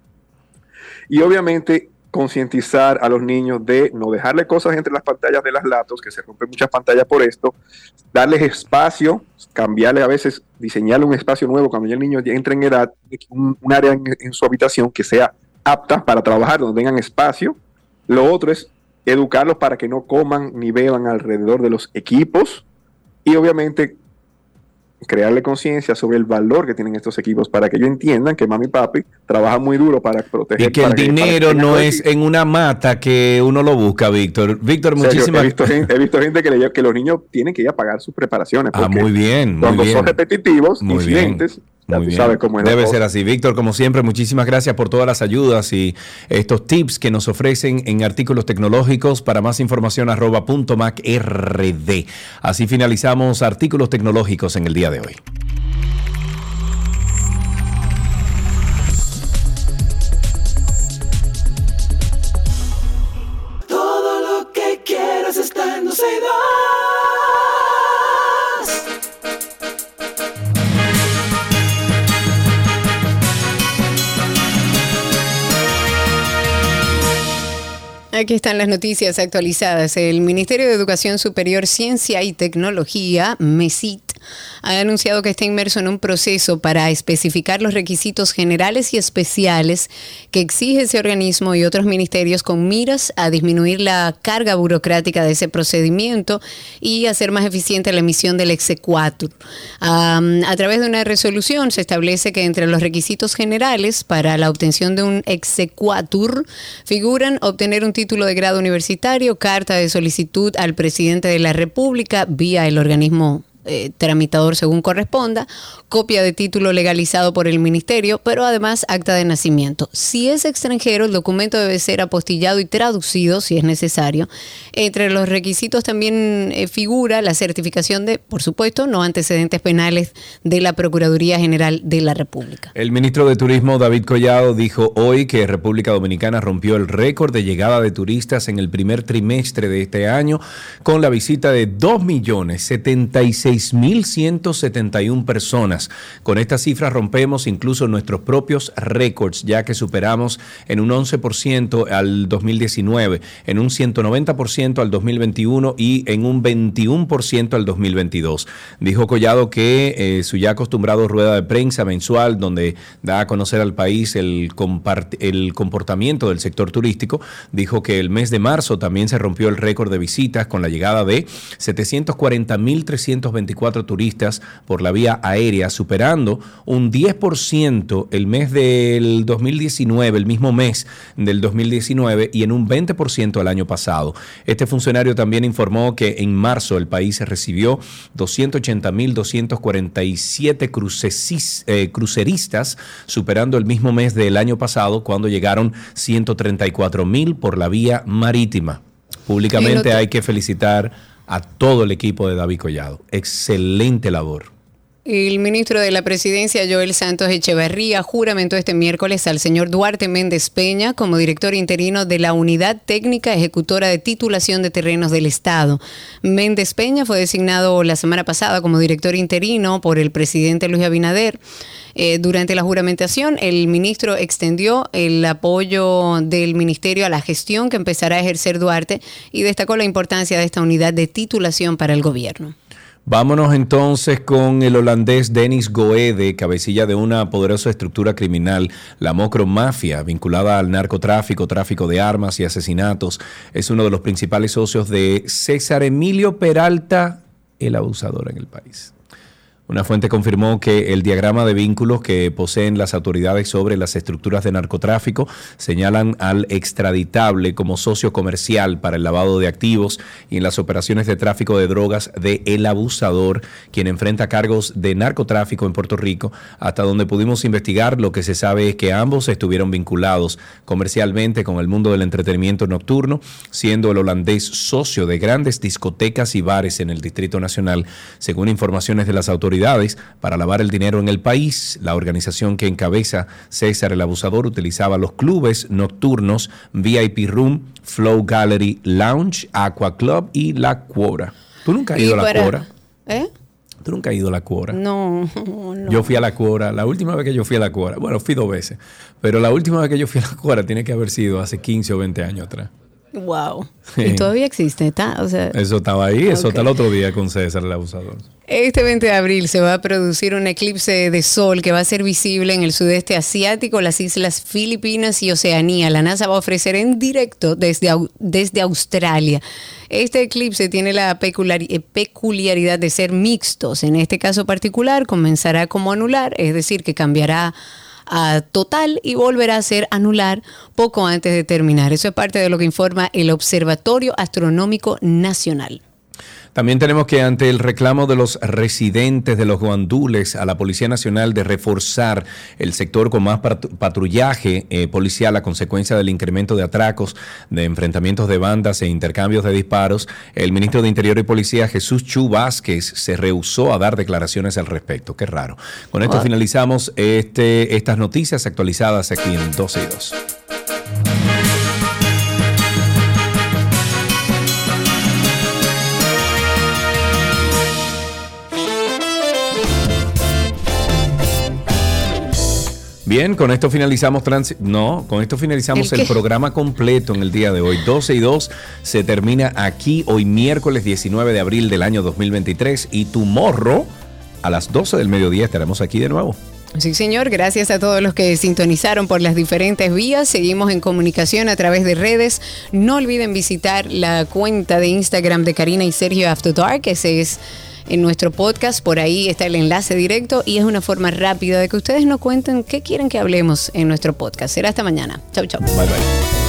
Y obviamente concientizar a los niños de no dejarle cosas entre las pantallas de las laptops, que se rompen muchas pantallas por esto, darles espacio, cambiarle a veces, diseñarle un espacio nuevo cuando ya el niño ya entra en edad, un, un área en, en su habitación que sea apta para trabajar, donde tengan espacio. Lo otro es educarlos para que no coman ni beban alrededor de los equipos y obviamente crearle conciencia sobre el valor que tienen estos equipos para que ellos entiendan que mami y papi trabajan muy duro para proteger. Y que el dinero no es en una mata que uno lo busca, Víctor. Víctor, muchísimas he, gente, he visto gente que, le, que los niños tienen que ir a pagar sus preparaciones. Ah, muy bien, muy Cuando bien. son repetitivos, Muy incidentes, ya Muy bien. sabes cómo es Debe ser así. Víctor, como siempre, muchísimas gracias por todas las ayudas y estos tips que nos ofrecen en artículos tecnológicos. Para más información, arroba punto mac rd. Así finalizamos artículos tecnológicos en el día de hoy. Todo lo que quieras está en y. Aquí están las noticias actualizadas. El Ministerio de Educación Superior, Ciencia y Tecnología, MESIT, ha anunciado que está inmerso en un proceso para especificar los requisitos generales y especiales que exige ese organismo y otros ministerios con miras a disminuir la carga burocrática de ese procedimiento y hacer más eficiente la emisión del exequatur. A través de una resolución se establece que entre los requisitos generales para la obtención de un exequatur figuran obtener un título de grado universitario, carta de solicitud al presidente de la República vía el organismo eh, tramitador según corresponda, copia de título legalizado por el ministerio, pero además acta de nacimiento. Si es extranjero, el documento debe ser apostillado y traducido si es necesario. Entre los requisitos también eh, figura la certificación de, por supuesto, no antecedentes penales de la Procuraduría General de la República. El ministro de Turismo David Collado dijo hoy que República Dominicana rompió el récord de llegada de turistas en el primer trimestre de este año con la visita de 2.076.171 personas. Con esta cifra rompemos incluso nuestros propios récords ya que superamos en un 11% al 2019, en un 190% al 2021 y en un 21% al 2022. Dijo Collado que eh, su ya acostumbrado rueda de prensa mensual donde da a conocer al país el, el comportamiento del sector turístico, dijo que el mes de marzo también se rompió el récord de visitas con la llegada de 740.324 turistas por la vía aérea, superando un 10% el mes del 2019, el mismo mes del 2019 y en un 20% el año pasado. Este funcionario también informó que en marzo el país recibió 280.247 crucesis- eh, cruceristas, superando el mismo mes del año pasado cuando llegaron 134.000 por la vía marítima. Públicamente hay que felicitar a todo el equipo de David Collado. Excelente labor. El ministro de la Presidencia, Joel Santos Echeverría, juramentó este miércoles al señor Duarte Méndez Peña como director interino de la Unidad Técnica Ejecutora de Titulación de Terrenos del Estado. Méndez Peña fue designado la semana pasada como director interino por el presidente Luis Abinader. Eh, durante la juramentación, el ministro extendió el apoyo del ministerio a la gestión que empezará a ejercer Duarte y destacó la importancia de esta unidad de titulación para el gobierno. Vámonos entonces con el holandés Denis Goede, cabecilla de una poderosa estructura criminal, la Mocro Mafia, vinculada al narcotráfico, tráfico de armas y asesinatos. Es uno de los principales socios de César Emilio Peralta, el abusador en el país. Una fuente confirmó que el diagrama de vínculos que poseen las autoridades sobre las estructuras de narcotráfico señalan al extraditable como socio comercial para el lavado de activos y en las operaciones de tráfico de drogas de El Abusador, quien enfrenta cargos de narcotráfico en Puerto Rico. Hasta donde pudimos investigar, lo que se sabe es que ambos estuvieron vinculados comercialmente con el mundo del entretenimiento nocturno, siendo el holandés socio de grandes discotecas y bares en el Distrito Nacional, según informaciones de las autoridades para lavar el dinero en el país. La organización que encabeza César el Abusador utilizaba los clubes nocturnos VIP Room, Flow Gallery Lounge, Aqua Club y La Cuora. ¿Tú nunca has ido a La para- Cuora? ¿Eh? ¿Tú nunca has ido a La Cuora? No, no. Yo fui a la Cuora, la última vez que yo fui a la Cuora, bueno, fui dos veces, pero la última vez que yo fui a la Cuora tiene que haber sido hace 15 o 20 años atrás. Wow. Sí. Y todavía existe, ¿está? O sea, Eso estaba ahí, eso está el otro día con César el Abusador. Este 20 de abril se va a producir un eclipse de sol que va a ser visible en el sudeste asiático, las islas Filipinas y Oceanía. La NASA va a ofrecer en directo desde, desde Australia. Este eclipse tiene la eh, peculiaridad de ser mixtos. En este caso particular comenzará como anular, es decir, que cambiará a total y volverá a ser anular poco antes de terminar. Eso es parte de lo que informa el Observatorio Astronómico Nacional. También tenemos que ante el reclamo de los residentes de los guandules a la Policía Nacional de reforzar el sector con más pat- patrullaje eh, policial a consecuencia del incremento de atracos, de enfrentamientos de bandas e intercambios de disparos, el ministro de Interior y Policía Jesús Chu Vázquez se rehusó a dar declaraciones al respecto. Qué raro. Con esto Ah. finalizamos este, estas noticias actualizadas aquí en 12 y 2. Bien, con esto finalizamos trans- no, con esto finalizamos ¿El programa completo en el día de hoy. 12 y 2 se termina aquí hoy miércoles 19 de abril del año 2023 y tu morro a las 12 del mediodía estaremos aquí de nuevo. Sí, señor. Gracias a todos los que sintonizaron por las diferentes vías. Seguimos en comunicación a través de redes. No olviden visitar la cuenta de Instagram de Karina y Sergio After Dark. Ese es en nuestro podcast. Por ahí está el enlace directo y es una forma rápida de que ustedes nos cuenten qué quieren que hablemos en nuestro podcast. Será hasta mañana. Chau, chau. Bye, bye.